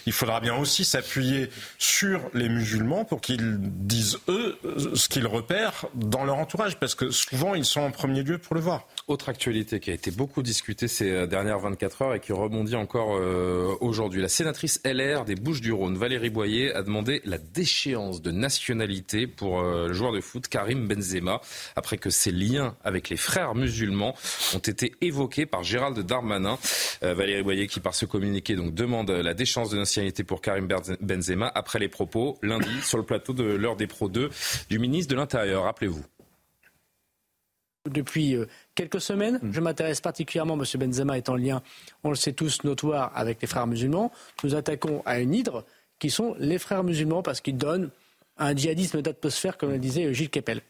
il faudra bien aussi s'appuyer sur les musulmans pour qu'ils disent, eux, ce qu'ils repèrent dans leur entourage, parce que souvent, ils sont en premier lieu pour le voir. Autre actualité qui a été beaucoup discutée ces euh, dernières 24 heures et qui rebondit encore euh, aujourd'hui. La sénatrice LR des Bouches-du-Rhône, Valérie Boyer, a demandé la déchéance de nationalité pour euh, le joueur de foot Karim Benzema, après que ses liens avec les frères musulmans ont été évoqués par Gérald Darmanin. Valérie Boyer qui, par ce communiqué, donc, demande la déchéance de nationalité pour Karim Benzema après les propos lundi sur le plateau de l'heure des Pro 2 du ministre de l'Intérieur. Rappelez-vous. Depuis euh, quelques semaines, mm. je m'intéresse particulièrement, M. Benzema est en lien, on le sait tous, notoire avec les frères musulmans. Nous attaquons à une hydre qui sont les frères musulmans parce qu'ils donnent un djihadisme d'atmosphère, comme le disait Gilles Kepel.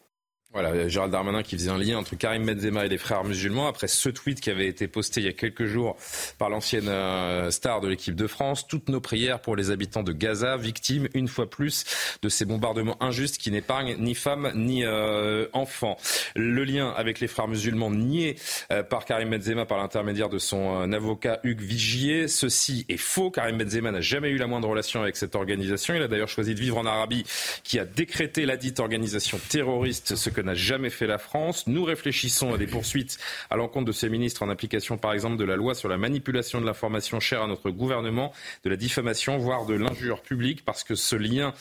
Voilà, Gérald Darmanin qui faisait un lien entre Karim Benzema et les frères musulmans après ce tweet qui avait été posté il y a quelques jours par l'ancienne euh, star de l'équipe de France. Toutes nos prières pour les habitants de Gaza, victimes une fois plus de ces bombardements injustes qui n'épargnent ni femmes ni euh, enfants. Le lien avec les frères musulmans nié euh, par Karim Benzema par l'intermédiaire de son avocat Hugues Vigier. Ceci est faux. Karim Benzema n'a jamais eu la moindre relation avec cette organisation. Il a d'ailleurs choisi de vivre en Arabie qui a décrété la dite organisation terroriste, ce que n'a jamais fait la France. Nous réfléchissons à des poursuites à l'encontre de ces ministres en application, par exemple, de la loi sur la manipulation de l'information chère à notre gouvernement, de la diffamation, voire de l'injure publique, parce que ce lien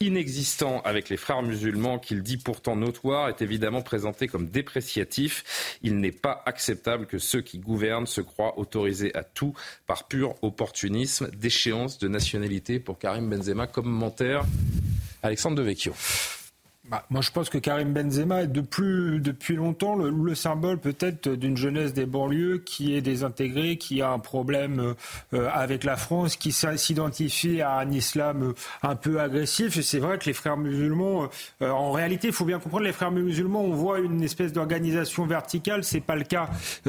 inexistant avec les frères musulmans, qu'il dit pourtant notoire, est évidemment présenté comme dépréciatif. Il n'est pas acceptable que ceux qui gouvernent se croient autorisés à tout par pur opportunisme. Déchéance de nationalité pour Karim Benzema. Commentaire Alexandre Devecchio. Bah, moi, je pense que Karim Benzema est de depuis longtemps le, symbole peut-être d'une jeunesse des banlieues qui est désintégrée, qui a un problème euh, avec la France, qui s'identifie à un islam euh, un peu agressif. C'est vrai que les frères musulmans, euh, en réalité, il faut bien comprendre, les frères musulmans, on voit une espèce d'organisation verticale. C'est pas le cas.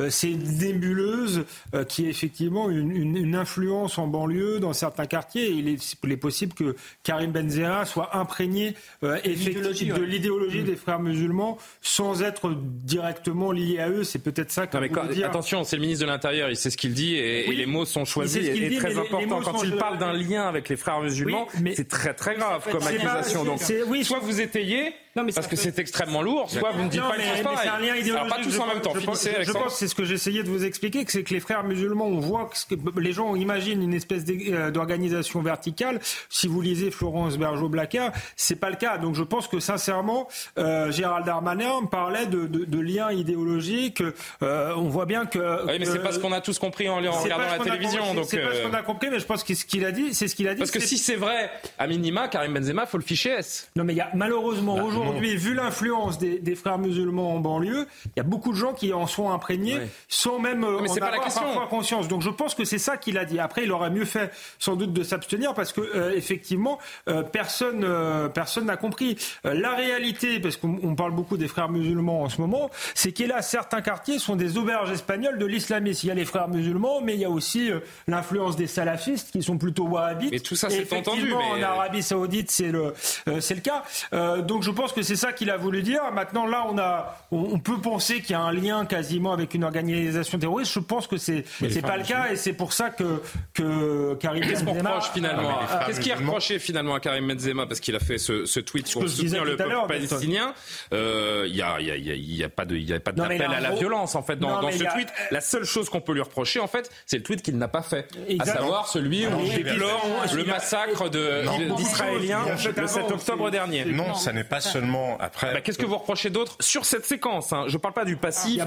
c'est nébuleuse qui est effectivement une, une, influence en banlieue dans certains quartiers. il, est, il est possible que Karim Benzema soit imprégné effectivement de l'idéologie des frères musulmans sans être directement lié à eux. C'est peut-être ça que dire. Attention, c'est le ministre de l'Intérieur, il sait ce qu'il dit et, les mots sont choisis et, très important. Quand il parle d'un lien avec les frères musulmans, c'est très très grave comme accusation. Donc, soit vous étayez parce que c'est extrêmement lourd, soit vous ne dites pas les choses pareilles. un lien idéologique. pas tous en même temps. Je pense, je pense c'est ce que j'essayais de vous expliquer, que c'est que les frères musulmans, on voit que les gens imaginent une espèce euh, d'organisation verticale. Si vous lisez Florence Bergeau-Blacas, c'est pas le cas. Donc je pense que sincèrement, euh, Gérald Darmanin parlait de, de, de liens idéologiques. Euh, on voit bien que. Oui, mais c'est pas ce qu'on a tous compris en, regardant la télévision. C'est pas ce qu'on a compris, mais je pense que ce qu'il a dit, c'est ce qu'il a dit. Parce que si c'est vrai, à minima, Karim Benzema, faut le ficher S. Non, mais il y a malheureusement bah, aujourd'hui aujourd'hui, vu l'influence des, frères musulmans en banlieue, il y a beaucoup de gens qui en sont imprégnés sans même euh, en avoir parfois conscience. Donc je pense que c'est ça qu'il a dit. Après, il aurait mieux fait sans doute de s'abstenir parce que euh, effectivement, euh, personne personne n'a compris la réalité. Parce qu'on parle beaucoup des frères musulmans en ce moment, c'est qu'il y a certains quartiers sont des auberges espagnoles de l'islamisme. Il y a les frères musulmans, mais il y a aussi l'influence des salafistes qui sont plutôt wahhabites. Mais tout ça, c'est entendu. Mais... En Arabie Saoudite, c'est le c'est le cas. donc je pense que que c'est ça qu'il a voulu dire. Maintenant, là, on a, on, peut penser qu'il y a un lien quasiment avec une organisation terroriste. Je pense que c'est, c'est pas le cas, et c'est pour ça que que Karim Qu'est-ce qu'on reproche finalement Qu'est-ce qui est reproché finalement à Karim Benzema parce qu'il a fait ce, ce tweet pour soutenir le peuple palestinien Il n'y a, y a, y a, pas de, y a pas d'appel à la violence en fait dans, dans ce tweet. La seule chose qu'on peut lui reprocher en fait, c'est le tweet qu'il n'a pas fait, à savoir celui où il déplore le massacre d'Israéliens le 7 octobre dernier. Non, ça n'est pas seulement après. Bah, qu'est-ce que vous reprochez d'autre sur cette séquence hein? Je ne parle pas du passif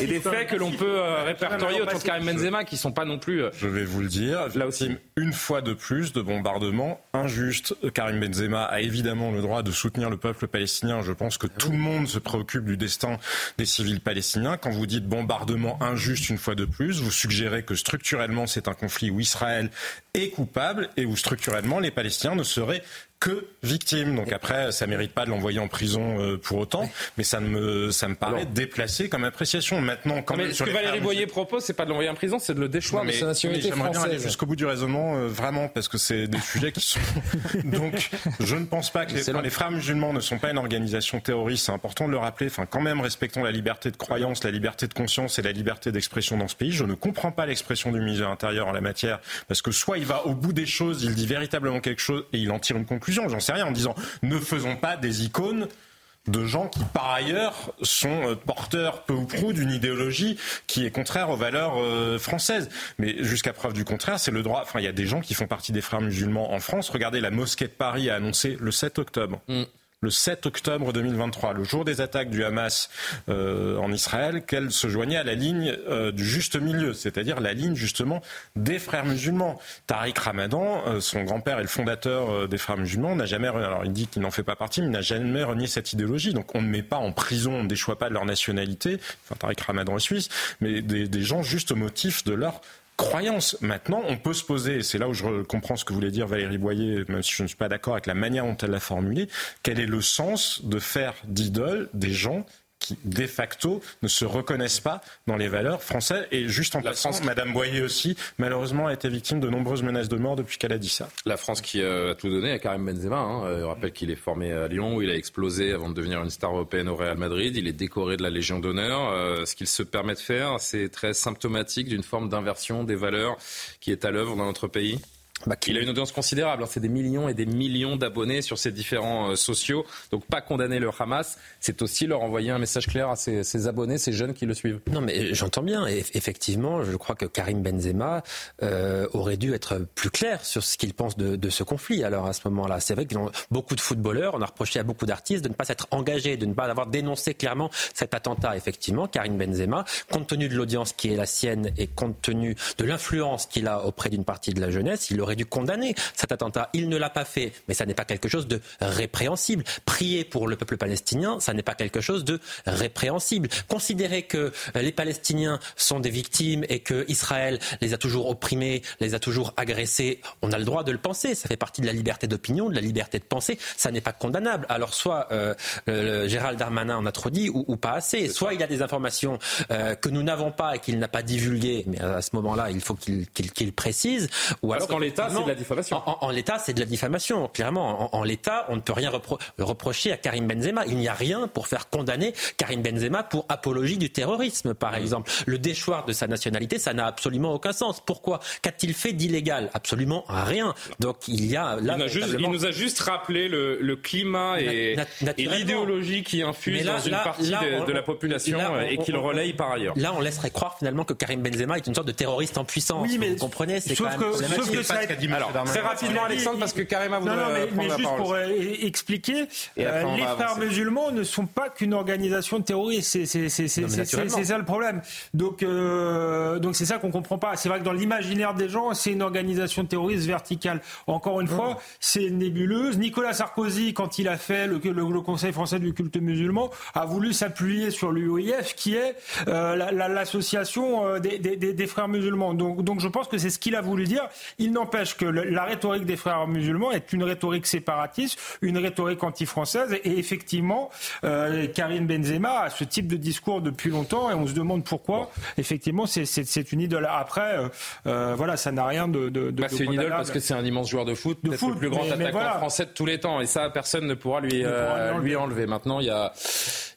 et des faits que l'on peut euh, répertorier autour de Karim Benzema qui sont pas non plus. Euh, Je vais vous le dire. Là aussi, une fois de plus de bombardements injustes. Karim Benzema a évidemment le droit de soutenir le peuple palestinien. Je pense que tout le monde se préoccupe du destin des civils palestiniens. Quand vous dites bombardement injuste une fois de plus, vous suggérez que structurellement c'est un conflit où Israël est coupable et où structurellement les Palestiniens ne seraient que victime. Donc après, ça mérite pas de l'envoyer en prison euh, pour autant, mais ça me ça me paraît déplacé comme appréciation. Maintenant, quand mais ce que Valérie Boyer propose, c'est pas de l'envoyer en prison, c'est de le déchoir de sa nationalité française. J'aimerais bien aller jusqu'au bout du raisonnement, euh, vraiment, parce que c'est des sujets qui sont. Donc, je ne pense pas que les, les, frères musulmans ne sont pas une organisation terroriste. C'est important de le rappeler. Enfin, quand même, respectons la liberté de croyance, la liberté de conscience et la liberté d'expression dans ce pays. Je ne comprends pas l'expression du ministre de l'Intérieur en la matière, parce que soit il va au bout des choses, il dit véritablement quelque chose et il en tire une conclusion j'en sais rien, en disant ne faisons pas des icônes de gens qui, par ailleurs, sont euh, porteurs peu ou prou d'une idéologie qui est contraire aux valeurs euh, françaises. Mais jusqu'à preuve du contraire, c'est le droit. Enfin, il y a des gens qui font partie des frères musulmans en France. Regardez, la mosquée de Paris a annoncé le 7 octobre. Mm le 7 octobre 2023, le jour des attaques du Hamas euh, en Israël, qu'elle se joignait à la ligne euh, du juste milieu, c'est-à-dire la ligne justement des frères musulmans. Tariq Ramadan, euh, son grand-père et le fondateur des frères musulmans, n'a jamais, alors il dit qu'il n'en fait pas partie, mais n'a jamais renié cette idéologie. Donc on ne met pas en prison, on ne déchoit pas de leur nationalité, enfin Tariq Ramadan est suisse, mais des, des gens juste au motif de leur croyance. Maintenant, on peut se poser, et c'est là où je comprends ce que voulait dire Valérie Boyer, même si je ne suis pas d'accord avec la manière dont elle l'a formulé, quel est le sens de faire d'idole des gens qui, de facto, ne se reconnaissent pas dans les valeurs françaises. Et juste en la passant, France... Madame Boyer aussi, malheureusement, a été victime de nombreuses menaces de mort depuis qu'elle a dit ça. La France qui a tout donné à Karim Benzema. Hein. Euh, je rappelle qu'il est formé à Lyon, où il a explosé avant de devenir une star européenne au Real Madrid. Il est décoré de la Légion d'honneur. Euh, ce qu'il se permet de faire, c'est très symptomatique d'une forme d'inversion des valeurs qui est à l'œuvre dans notre pays. Bah, il a une audience considérable, hein. c'est des millions et des millions d'abonnés sur ces différents euh, sociaux. Donc pas condamner le Hamas, c'est aussi leur envoyer un message clair à ses, abonnés, ces jeunes qui le suivent. Non mais j'entends bien, effectivement, je crois que Karim Benzema euh, aurait dû être plus clair sur ce qu'il pense de, ce conflit. Alors à ce moment-là, c'est vrai que beaucoup de footballeurs, on a reproché à beaucoup d'artistes de ne pas s'être engagés, de ne pas avoir dénoncé clairement cet attentat. Effectivement, Karim Benzema, compte tenu de l'audience qui est la sienne et compte tenu de l'influence qu'il a auprès d'une partie de la jeunesse, il aurait dû condamner cet attentat. Il ne l'a pas fait, mais ça n'est pas quelque chose de répréhensible. Prier pour le peuple palestinien, ça n'est pas quelque chose de répréhensible. Considérer que euh, les Palestiniens sont des victimes et que Israël les a toujours opprimés, les a toujours agressés, on a le droit de le penser. Ça fait partie de la liberté d'opinion, de la liberté de penser. Ça n'est pas condamnable. Alors soit euh, Gérald Darmanin en a trop dit ou, pas assez. Soit il a des informations euh, que nous n'avons pas et qu'il n'a pas divulguées, mais à ce moment-là, il faut qu'il précise. Ou alors qu'en l'état, c'est de la diffamation. En, l'état, c'est de la diffamation, clairement. En, l'état, on ne peut rien reprocher à Karim Benzema. Il n'y a rien pour faire condamner Karim Benzema pour apologie du terrorisme, par mm. exemple. Le déchoir de sa nationalité, ça n'a absolument aucun sens. Pourquoi Qu'a-t-il fait d'illégal? Absolument rien. Donc il y a là. Il, nous a juste rappelé le, climat et, l'idéologie qui infuse dans une partie de, la population et qu'il relaye par ailleurs. Là, on laisserait croire finalement que Karim Benzema est une sorte de terroriste en puissance. Oui, mais vous comprenez, c'est quand même que, alors, très rapidement, Alexandre, parce que Carrément, vous non, non, mais, mais juste pour euh, expliquer, euh, les frères musulmans ne sont pas qu'une organisation terroriste. C'est ça le problème. Donc, euh, donc c'est ça qu'on comprend pas. C'est vrai que dans l'imaginaire des gens, c'est une organisation terroriste verticale. Encore une fois, c'est nébuleuse. Nicolas Sarkozy, quand il a fait le, le, Conseil français du culte musulman, a voulu s'appuyer sur l'UOIF, qui est l'association des, des, des, frères musulmans. Donc, donc je pense que c'est ce qu'il a voulu dire. Il n'empêche n'empêche que la rhétorique des frères musulmans est une rhétorique séparatiste, une rhétorique anti-française. Et effectivement, euh, Karim Benzema a ce type de discours depuis longtemps et on se demande pourquoi. Effectivement, c'est une idole. Après, euh, euh, voilà, ça n'a rien de. de, bah, c'est une idole parce que c'est un immense joueur de foot, de foot le plus grand attaquant français de tous les temps. Et ça, personne ne pourra lui, lui enlever. Maintenant, il y a,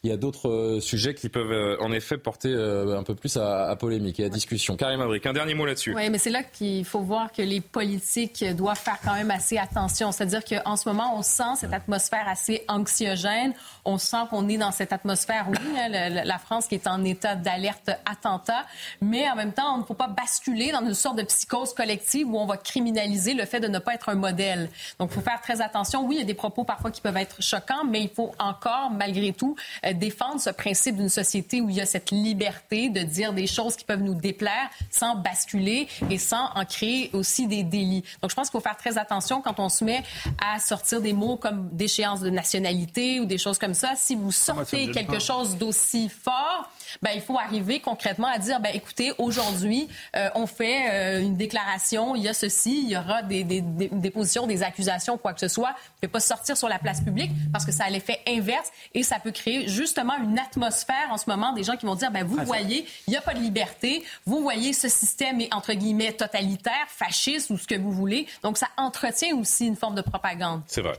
il y a d'autres sujets qui peuvent en effet porter un peu plus à, à polémique et à discussion. Karim Abric, un dernier mot là-dessus. Oui, mais c'est là qu'il faut voir que les politiques doivent faire quand même assez attention. C'est-à-dire qu'en ce moment, on sent cette atmosphère assez anxiogène. On sent qu'on est dans cette atmosphère, oui, hein, la France qui est en état d'alerte attentat, mais en même temps, on ne faut pas basculer dans une sorte de psychose collective où on va criminaliser le fait de ne pas être un modèle. Donc, il faut faire très attention. Oui, il y a des propos parfois qui peuvent être choquants, mais il faut encore, malgré tout, euh, défendre ce principe d'une société où il y a cette liberté de dire des choses qui peuvent nous déplaire sans basculer et sans en créer aussi des délits. Donc, je pense qu'il faut faire très attention quand on se met à sortir des mots comme déchéance de nationalité ou des choses comme ça. Si vous sortez quelque chose d'aussi fort, ben, il faut arriver concrètement à dire, ben, écoutez, aujourd'hui, euh, on fait euh, une déclaration, il y a ceci, il y aura des, des, des, positions, des accusations, quoi que ce soit. ne peut pas sortir sur la place publique parce que ça a l'effet inverse et ça peut créer justement une atmosphère en ce moment des gens qui vont dire, ben, vous voyez, il n'y a pas de liberté, vous voyez, ce système est entre guillemets totalitaire, fasciste ou ce que vous voulez. Donc, ça entretient aussi une forme de propagande. C'est vrai.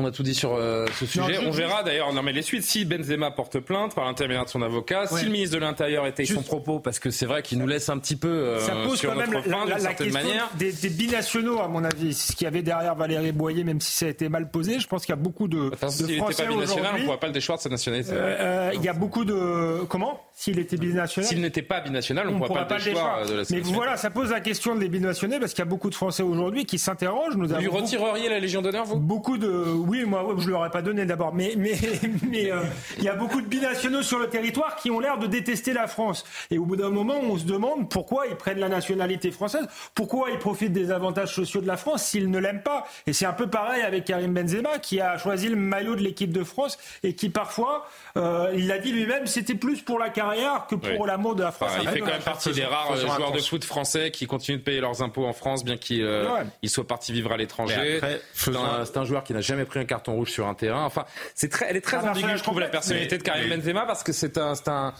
On a tout dit sur euh, ce sujet. on verra d'ailleurs, non mais les suites, si Benzema porte plainte par l'intermédiaire de son avocat, si le ministre de l'Intérieur était son propos, parce que c'est vrai qu'il nous laisse un petit peu euh, Ça pose sur quand même la, la, question manière. Des, des, binationaux, à mon avis. Ce qu'il y avait derrière Valérie Boyer, même si ça a été mal posé, je pense qu'il y a beaucoup de, enfin, de Français pas binational, on ne pourrait pas le déchoir de sa nationalité. Euh, il y a beaucoup de... Comment? S'il était binational S'il n'était pas binational, on ne pourrait pas, le déchoir de la Mais voilà, ça pose la question des binationaux, parce qu'il y a beaucoup de Français aujourd'hui qui s'interrogent. Vous lui retireriez la Légion d'honneur, vous? Beaucoup de... Oui, moi, je le pas donné d'abord, mais mais mais euh, il y a beaucoup de binationaux sur le territoire qui ont l'air de détester la France. Et au bout d'un moment, on se demande pourquoi ils prennent la nationalité française, pourquoi ils profitent des avantages sociaux de la France s'ils ne l'aiment pas. Et c'est un peu pareil avec Karim Benzema qui a choisi le maillot de l'équipe de France et qui parfois, euh, il l'a dit lui-même, c'était plus pour la carrière que pour l'amour de la France. il fait quand même partie des rares joueurs de foot français qui continuent de payer leurs impôts en France, bien qu'il euh, soit parti vivre à l'étranger. C'est un, un joueur qui n'a jamais pris un carton rouge sur un terrain. Enfin, c'est très, elle est très ambiguë, je trouve, la personnalité de Karim Benzema parce que c'est un, un,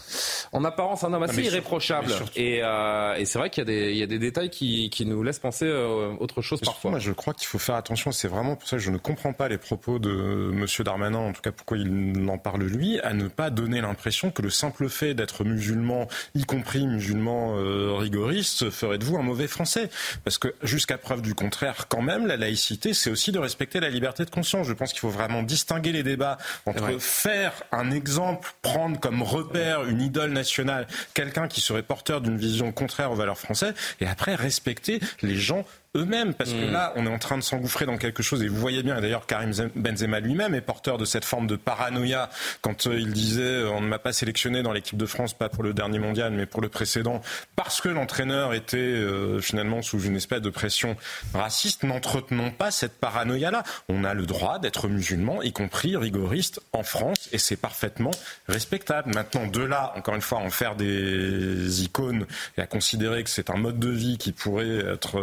en apparence un homme assez irréprochable. et, euh, et c'est vrai qu'il y a des, il y a des détails qui, qui nous laissent penser euh, autre chose parfois. Moi, je crois qu'il faut faire attention. C'est vraiment pour ça que je ne comprends pas les propos de Monsieur Darmanin, en tout cas pourquoi il en parle lui, à ne pas donner l'impression que le simple fait d'être musulman, y compris musulman euh, rigoriste, ferait de vous un mauvais Français. Parce que jusqu'à preuve du contraire, quand même, la laïcité, c'est aussi de respecter la liberté de conscience. Je pense qu'il faut vraiment distinguer les débats entre faire un exemple, prendre comme repère une idole nationale, quelqu'un qui serait porteur d'une vision contraire aux valeurs françaises, et après respecter les gens eux-mêmes, parce que mm. là, on est en train de s'engouffrer dans quelque chose, et vous voyez bien, d'ailleurs, Karim Benzema lui-même est porteur de cette forme de paranoïa quand euh, il disait euh, on ne m'a pas sélectionné dans l'équipe de France, pas pour le dernier mondial, mais pour le précédent, parce que l'entraîneur était euh, finalement sous une espèce de pression raciste. N'entretenons pas cette paranoïa-là. On a le droit d'être musulman, y compris rigoriste, en France, et c'est parfaitement respectable. Maintenant, de là, encore une fois, en faire des icônes et à considérer que c'est un mode de vie qui pourrait être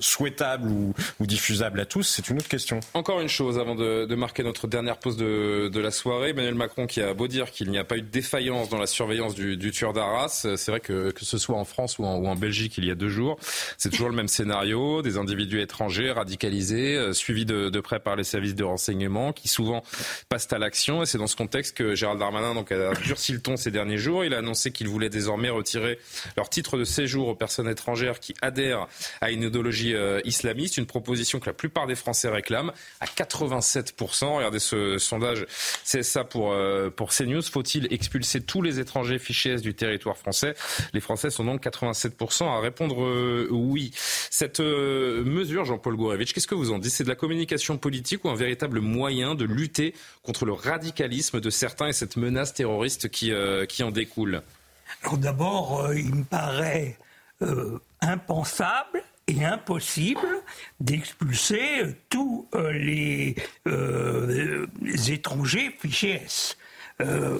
souhaitable ou, diffusable à tous, c'est une autre question. Encore une chose avant de, marquer notre dernière pause de, la soirée, Emmanuel Macron qui a beau dire qu'il n'y a pas eu de défaillance dans la surveillance du, tueur d'Arras, c'est vrai que que ce soit en France ou en, Belgique il y a deux jours, c'est toujours le même scénario, des individus étrangers radicalisés, euh, suivis de, près par les services de renseignement, qui souvent passent à l'action. Et c'est dans ce contexte que Gérald Darmanin donc, a durci le ton ces derniers jours. Il a annoncé qu'il voulait désormais retirer leur titre de séjour aux personnes étrangères qui adhèrent à une idéologie euh, islamiste, une proposition que la plupart des Français réclament à 87%. Regardez ce sondage, c'est ça pour, euh, pour CNews. Faut-il expulser tous les étrangers fichés du territoire français? Les Français sont donc 87% à répondre euh, oui. Cette mesure, Jean-Paul Gourevitch, qu'est-ce que vous en dites? C'est de la communication politique ou un véritable moyen de lutter contre le radicalisme de certains et cette menace terroriste qui, qui en découle? Alors d'abord, il me paraît impensable et impossible d'expulser tous euh, les, euh, les, étrangers fichés S. Euh,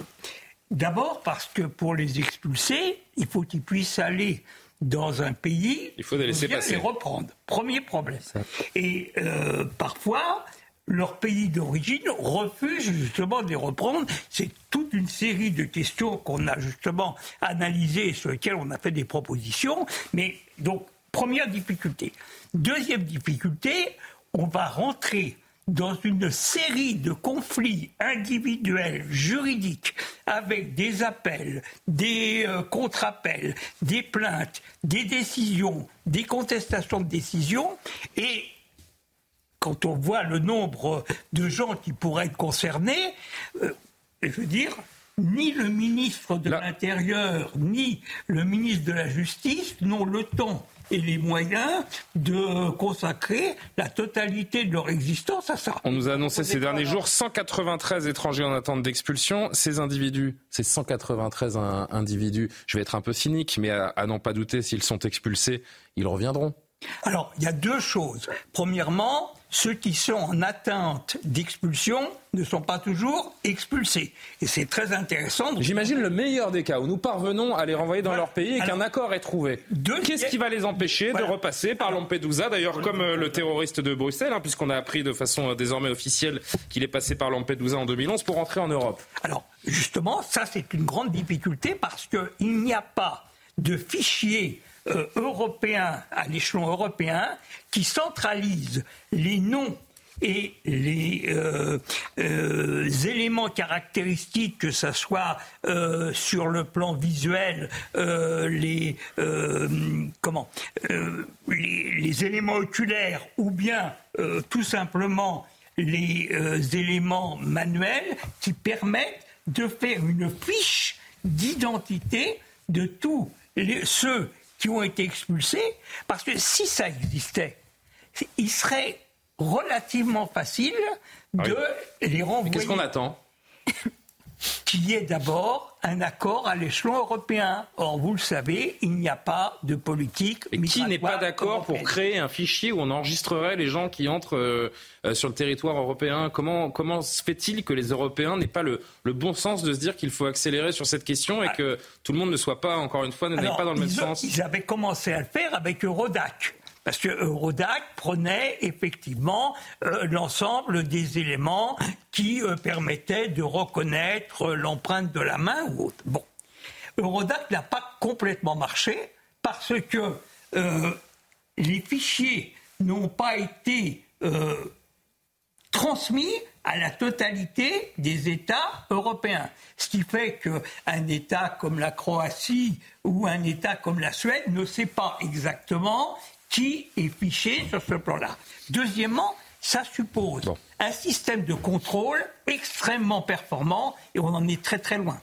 d'abord parce que pour les expulser, il faut qu'ils puissent aller dans un pays, il faut les laisser passer. les reprendre. Premier problème. Et euh, parfois, leur pays d'origine refuse justement de les reprendre. C'est toute une série de questions qu'on a justement analysées et sur lesquelles on a fait des propositions. Mais donc, première difficulté. Deuxième difficulté, on va rentrer dans une série de conflits individuels juridiques avec des appels, des euh, contre-appels, des plaintes, des décisions, des contestations de décisions et quand on voit le nombre de gens qui pourraient être concernés, euh, je veux dire, ni le ministre de l'Intérieur, ni le ministre de la Justice n'ont le temps et les moyens de consacrer la totalité de leur existence à ça. On nous a annoncé ces derniers jours 193 étrangers en attente d'expulsion. Ces individus, ces 193 individus, je vais être un peu cynique, mais à n'en pas douter, s'ils sont expulsés, ils reviendront. Alors, il y a deux choses. Premièrement, ceux qui sont en attente d'expulsion ne sont pas toujours expulsés. Et c'est très intéressant. J'imagine le meilleur des cas où nous parvenons à les renvoyer dans leur pays et qu'un accord est trouvé. Qu'est-ce qui va les empêcher de repasser par Lampedusa D'ailleurs, comme euh, le terroriste de Bruxelles, hein, puisqu'on a appris de façon euh, désormais officielle qu'il est passé par Lampedusa en 2011 pour entrer en Europe. Alors, justement, ça c'est une grande difficulté parce qu'il n'y a pas de fichier euh, européen, à l'échelon européen, qui centralise les noms et les euh, euh, éléments caractéristiques, que ce soit sur le plan visuel, les, comment, les, éléments oculaires ou bien tout simplement les éléments manuels qui permettent de faire une fiche d'identité de tous ceux qui ont été expulsés, parce que si ça existait, il serait relativement facile de les renvoyer. Qu'est-ce qu'on attend? Qu'il y ait d'abord un accord à l'échelon européen. Or, vous le savez, il n'y a pas de politique. Et qui n'est pas d'accord pour créer un fichier où on enregistrerait les gens qui entrent euh, euh, sur le territoire européen? Comment, comment se fait-il que les Européens n'aient pas le, bon sens de se dire qu'il faut accélérer sur cette question et ah. que tout le monde ne soit pas, encore une fois, n'aille pas dans le même sens? Ils avaient commencé à le faire avec Eurodac. Parce que Eurodac prenait effectivement euh, l'ensemble des éléments qui euh, permettaient de reconnaître l'empreinte de la main ou autre. Bon. Eurodac n'a pas complètement marché parce que euh, les fichiers n'ont pas été transmis à la totalité des États européens. Ce qui fait qu'un État comme la Croatie ou un État comme la Suède ne sait pas exactement qui est fiché sur ce plan-là. Deuxièmement, ça suppose un système de contrôle extrêmement performant et on en est très très loin.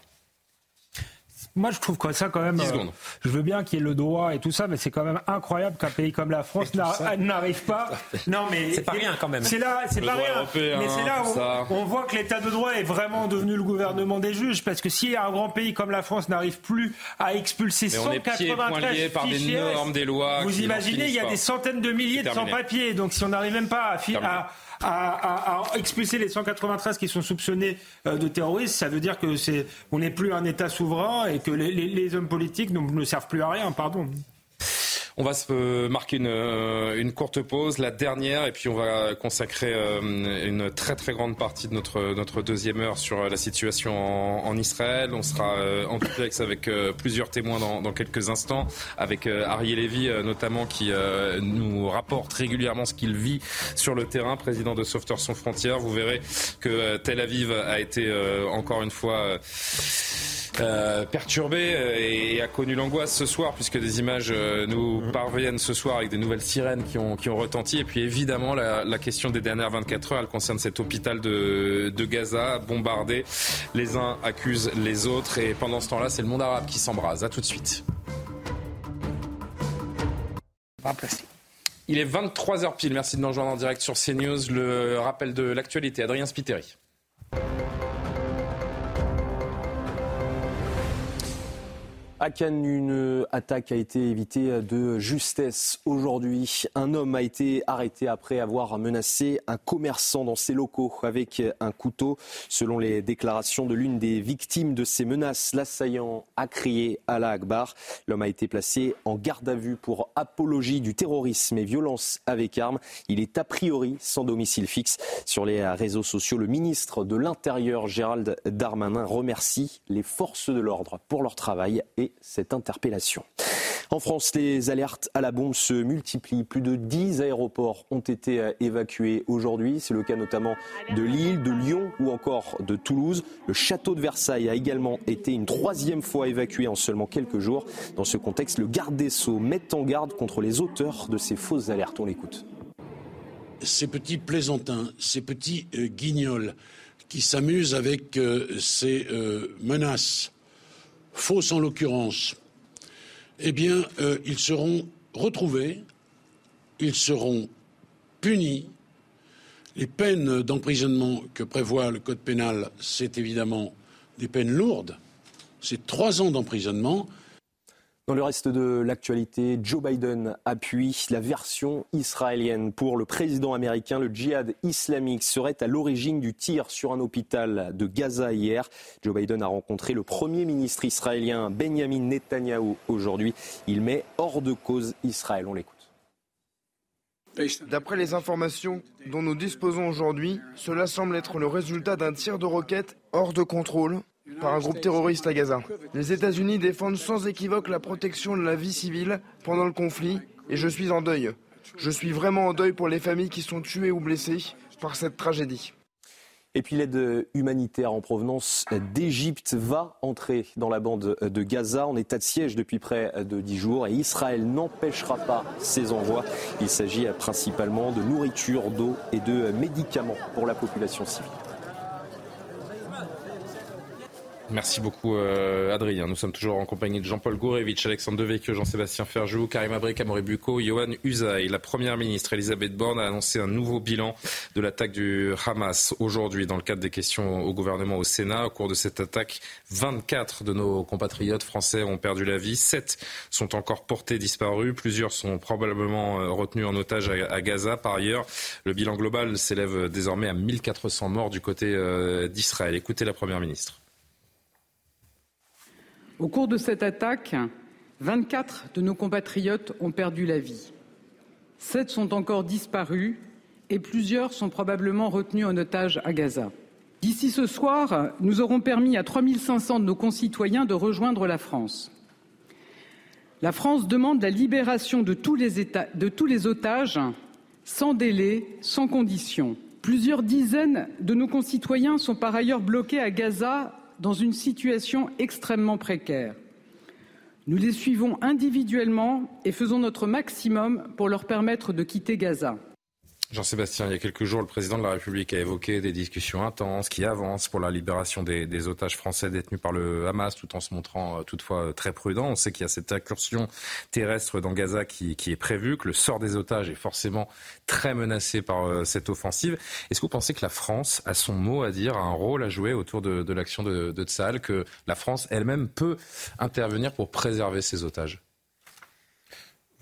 Moi, je trouve que ça quand même. Euh, je veux bien qu'il y ait le droit et tout ça, mais c'est quand même incroyable qu'un pays comme la France n'arrive pas. Non, mais c'est pas rien quand même. C'est là, c'est pas rien. mais c'est là où on, voit que l'État de droit est vraiment devenu le gouvernement des juges, parce que si un grand pays comme la France n'arrive plus à expulser mais 193 par des normes, des lois, vous imaginez, il y a des centaines de milliers de sans-papiers. Donc, si on n'arrive même pas à, à, expulser les 193 qui sont soupçonnés euh, de terrorisme, ça veut dire que c'est on n'est plus un État souverain et que les, les hommes politiques ne servent plus à rien. Pardon. On va se marquer une, euh, une, courte pause, la dernière, et puis on va consacrer euh, une très très grande partie de notre, deuxième heure sur la situation en, Israël. On sera euh, en duplex avec plusieurs témoins dans, quelques instants, avec Ariel Levy notamment qui nous rapporte régulièrement ce qu'il vit sur le terrain, président de Sauveteurs sans frontières. Vous verrez que Tel Aviv a été encore une fois euh, perturbé euh, et, a connu l'angoisse ce soir puisque des images euh, nous parviennent ce soir avec des nouvelles sirènes qui ont, qui ont retenti. Et puis évidemment, la, la question des dernières 24 heures, elle concerne cet hôpital de, de Gaza bombardé. Les uns accusent les autres et pendant ce temps-là, c'est le monde arabe qui s'embrase. À tout de suite. Il est 23h pile. Merci de nous rejoindre en direct sur CNews. Le rappel de l'actualité. Adrien Spiteri. À Cannes, une attaque a été évitée de justesse aujourd'hui. Un homme a été arrêté après avoir menacé un commerçant dans ses locaux avec un couteau. Selon les déclarations de l'une des victimes de ces menaces, l'assaillant a crié à la Akbar. L'homme a été placé en garde à vue pour apologie du terrorisme et violence avec armes. Il est a priori sans domicile fixe. Sur les réseaux sociaux, le ministre de l'Intérieur, Gérald Darmanin, remercie les forces de l'ordre pour leur travail et cette interpellation. En France, les alertes à la bombe se multiplient. Plus de 10 aéroports ont été euh, évacués aujourd'hui. C'est le cas notamment de Lille, de Lyon ou encore de Toulouse. Le château de Versailles a également été une troisième fois évacué en seulement quelques jours. Dans ce contexte, le garde des Sceaux met en garde contre les auteurs de ces fausses alertes. On l'écoute. Ces petits plaisantins, ces petits euh, guignols qui s'amusent avec euh, ces menaces fausses en l'occurrence, eh bien, euh, ils seront retrouvés, ils seront punis. Les peines d'emprisonnement que prévoit le Code pénal, c'est évidemment des peines lourdes. C'est trois ans d'emprisonnement. Dans le reste de l'actualité, Joe Biden appuie la version israélienne. Pour le président américain, le djihad islamique serait à l'origine du tir sur un hôpital de Gaza hier. Joe Biden a rencontré le premier ministre israélien Benjamin Netanyahou aujourd'hui. Il met hors de cause Israël. On l'écoute. D'après les informations dont nous disposons aujourd'hui, cela semble être le résultat d'un tir de roquette hors de contrôle par un groupe terroriste à Gaza. Les États-Unis défendent sans équivoque la protection de la vie civile pendant le conflit et je suis en deuil. Je suis vraiment en deuil pour les familles qui sont tuées ou blessées par cette tragédie. Et puis l'aide humanitaire en provenance d'Égypte va entrer dans la bande de Gaza en état de siège depuis près de dix jours et Israël n'empêchera pas ses envois. Il s'agit principalement de nourriture, d'eau et de médicaments pour la population civile. Merci beaucoup euh, Adrien. Nous sommes toujours en compagnie de Jean-Paul Gourevitch, Alexandre Devecchio, Jean-Sébastien Ferjou, Karim Abrik, Amaury Bucco, Johan Uzaï. La première ministre Elisabeth Borne a annoncé un nouveau bilan de l'attaque du Hamas aujourd'hui dans le cadre des questions au gouvernement au Sénat. Au cours de cette attaque, 24 de nos compatriotes français ont perdu la vie, 7 sont encore portés disparus, plusieurs sont probablement euh, retenus en otage à Gaza. Par ailleurs, le bilan global s'élève désormais à 1400 morts du côté euh, d'Israël. Écoutez la première ministre. Au cours de cette attaque, 24 de nos compatriotes ont perdu la vie. Sept sont encore disparus et plusieurs sont probablement retenus en otage à Gaza. D'ici ce soir, nous aurons permis à 3500 de nos concitoyens de rejoindre la France. La France demande la libération de tous les otages sans délai, sans condition. Plusieurs dizaines de nos concitoyens sont par ailleurs bloqués à Gaza dans une situation extrêmement précaire. Nous les suivons individuellement et faisons notre maximum pour leur permettre de quitter Gaza. Jean-Sébastien, il y a quelques jours, le président de la République a évoqué des discussions intenses qui avancent pour la libération des, otages français détenus par le Hamas, tout en se montrant euh, toutefois euh, très prudent. On sait qu'il y a cette incursion terrestre dans Gaza qui, est prévue, que le sort des otages est forcément très menacé par euh, cette offensive. Est-ce que vous pensez que la France a son mot à dire, a un rôle à jouer autour de, l'action de, de que la France elle-même peut intervenir pour préserver ses otages?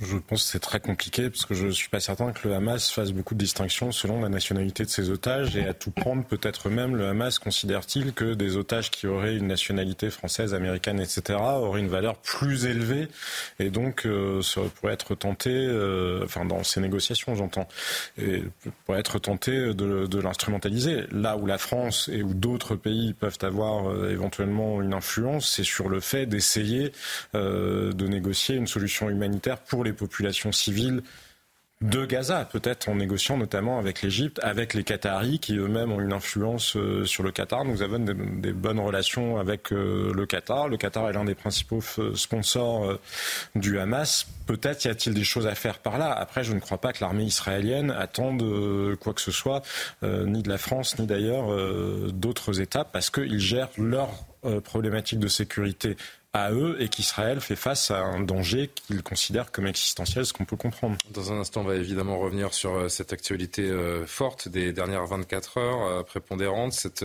Je pense que c'est très compliqué parce que je ne suis pas certain que le Hamas fasse beaucoup de distinctions selon la nationalité de ses otages et à tout prendre peut-être même le Hamas considère-t-il que des otages qui auraient une nationalité française, américaine, etc. auraient une valeur plus élevée et donc euh, pourrait être tenté, euh, enfin dans ces négociations j'entends, pourrait être tenté de, de l'instrumentaliser. Là où la France et où d'autres pays peuvent avoir euh, éventuellement une influence, c'est sur le fait d'essayer euh, de négocier une solution humanitaire pour les populations civiles de Gaza, peut-être en négociant notamment avec l'Égypte, avec les Qataris qui eux-mêmes ont une influence euh, sur le Qatar. Nous avons des, bonnes relations avec euh, le Qatar. Le Qatar est l'un des principaux sponsors euh, du Hamas. Peut-être y a-t-il des choses à faire par là. Après, je ne crois pas que l'armée israélienne attende quoi que ce soit, ni de la France, ni d'ailleurs d'autres États, parce qu'ils gèrent leurs problématiques de sécurité à eux et qu'Israël fait face à un danger qu'ils considèrent comme existentiel, ce qu'on peut comprendre. Dans un instant, on va évidemment revenir sur euh, cette actualité euh, forte des dernières 24 heures, euh, prépondérante, cet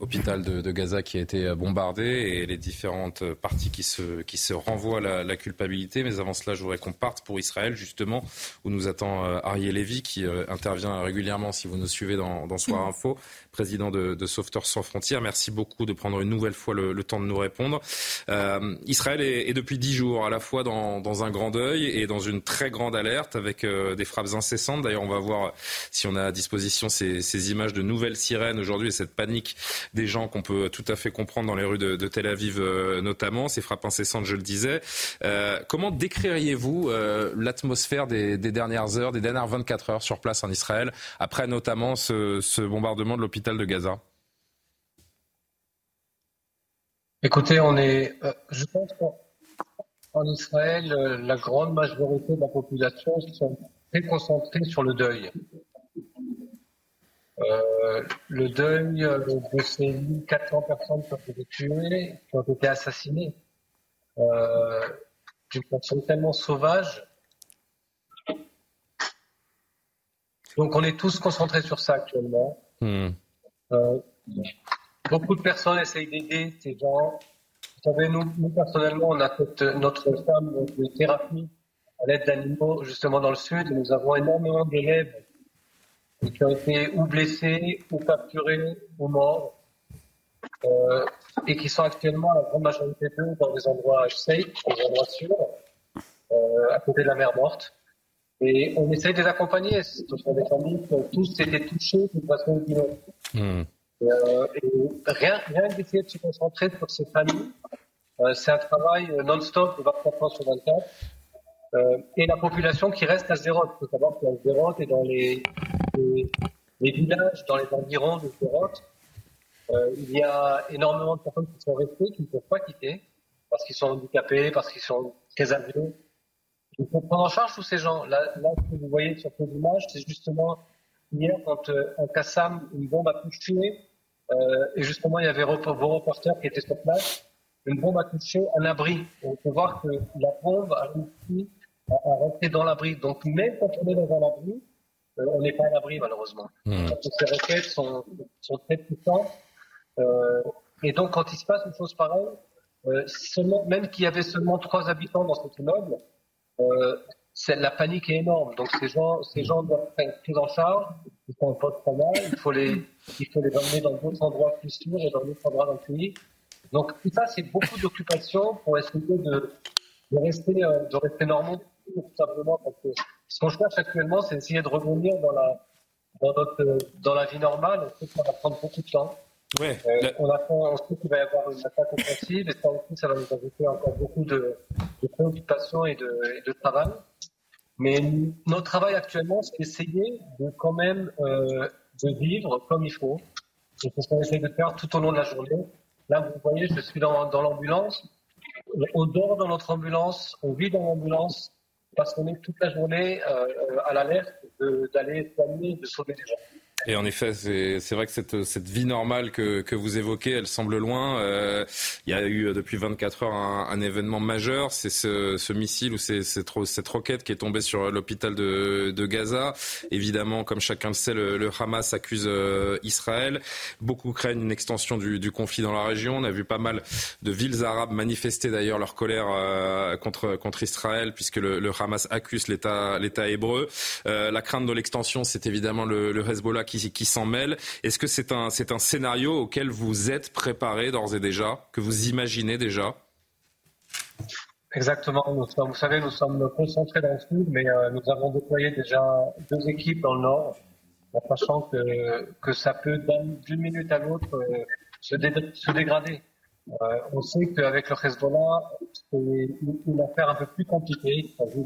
hôpital de, Gaza qui a été bombardé et les différentes parties qui se, qui se renvoient la, la culpabilité. Mais avant cela, je voudrais qu'on parte pour Israël, justement, où nous attend Ariel Lévy, qui intervient régulièrement, si vous nous suivez dans, dans Soir Info, président de, de Sauveteurs sans frontières. Merci beaucoup de prendre une nouvelle fois le, le temps de nous répondre. Euh, Israël est, est, depuis dix jours à la fois dans, un grand deuil et dans une très grande alerte avec euh, des frappes incessantes. D'ailleurs, on va voir si on a à disposition ces, images de nouvelles sirènes aujourd'hui et cette panique des gens qu'on peut tout à fait comprendre dans les rues de, Tel Aviv euh, notamment, ces frappes incessantes, je le disais. Euh, comment décririez-vous l'atmosphère des, des, dernières heures, des dernières 24 heures sur place en Israël, après notamment ce, ce bombardement de l'hôpital de Gaza? Écoutez, on est, euh, je pense qu'en Israël, euh, la grande majorité de la population sont très concentrés sur le deuil. Euh, le deuil de ces 1400 personnes qui ont été tuées, qui ont été assassinées, d'une façon tellement sauvage. Donc on est tous concentrés sur ça actuellement. Hmm. Beaucoup de personnes essayent d'aider ces gens. Vous savez, nous, personnellement, on a notre femme de thérapie à l'aide d'animaux justement dans le sud. nous avons énormément d'élèves qui ont été ou blessés, ou capturés, ou morts, euh, et qui sont actuellement, la grande majorité d'eux, dans des endroits safe, des endroits sûrs, euh, à côté de la mer morte. Et on essaye de les accompagner. Ce sont des familles qui ont tous été touchés d'une façon ou d'une autre. Euh, et rien, rien d'essayer de se concentrer sur ces familles. Euh, c'est un travail euh, non-stop de 24 heures sur 24. Euh, et la population qui reste à Zérote. Il faut savoir qu'à Zérote et dans les, villages, dans les environs de Zérote, euh, il y a énormément de personnes qui sont restées, qui ne peuvent pas quitter, parce qu'ils sont handicapés, parce qu'ils sont très âgés. Il faut prendre en charge tous ces gens. Là, là ce que vous voyez sur ces images, c'est justement hier quand en Kassam, une bombe a touché euh, et justement, il y avait vos reporters qui étaient sur place. Une bombe a touché un abri. On peut voir que la bombe a réussi à, rentrer dans l'abri. Donc, même quand on est dans un abri, euh, on n'est pas à l'abri, malheureusement. Mmh. ces requêtes sont, sont très puissantes. Euh, et donc, quand il se passe une chose pareille, euh, seulement, même qu'il y avait seulement trois habitants dans cet immeuble, euh, la panique est énorme. Donc ces gens, ces gens doivent être pris en charge, ils sont en post-trauma, il faut les, il faut les emmener dans d'autres endroits plus sûrs et dans d'autres endroits dans le pays. Donc tout ça, c'est beaucoup d'occupation pour essayer de, de rester, euh, de rester normaux, tout simplement parce que ce qu'on cherche actuellement, c'est d'essayer de revenir dans la, dans notre, dans la vie normale. On sait que ça va prendre beaucoup de temps. Ouais, euh, on, attend, on sait qu'il va y avoir une attaque offensive et ça aussi, ça va nous ajouter encore beaucoup de, de préoccupations et de, et de travail. Mais notre travail actuellement, c'est d'essayer de quand même euh, de vivre comme il faut. C'est ce qu'on essaie de faire tout au long de la journée. Là, vous voyez, je suis dans, l'ambulance. On dort dans notre ambulance, on vit dans l'ambulance parce qu'on est toute la journée euh, à l'alerte d'aller soigner, de sauver des gens. Et en effet, c'est vrai que cette, cette, vie normale que, que, vous évoquez, elle semble loin. Euh, il y a eu euh, depuis 24 heures un, événement majeur, c'est ce, missile ou cette, cette, roquette qui est tombée sur l'hôpital de, Gaza. Évidemment, comme chacun le sait, le, Hamas accuse euh, Israël. Beaucoup craignent une extension du, conflit dans la région. On a vu pas mal de villes arabes manifester d'ailleurs leur colère contre, contre Israël, puisque le, Hamas accuse l'État hébreu. La crainte de l'extension, c'est évidemment le, le Hezbollah s'en mêlent. Est-ce que c'est un, c'est un scénario auquel vous êtes préparé d'ores et déjà, que vous imaginez déjà? Exactement. vous savez, nous sommes concentrés dans le sud, mais euh, nous avons déployé déjà deux équipes dans le nord, en sachant que, que ça peut d'une minute à l'autre euh, se, dégrader. Euh, on sait qu'avec le Hezbollah, c'est une, affaire un peu plus compliquée. Il s'agit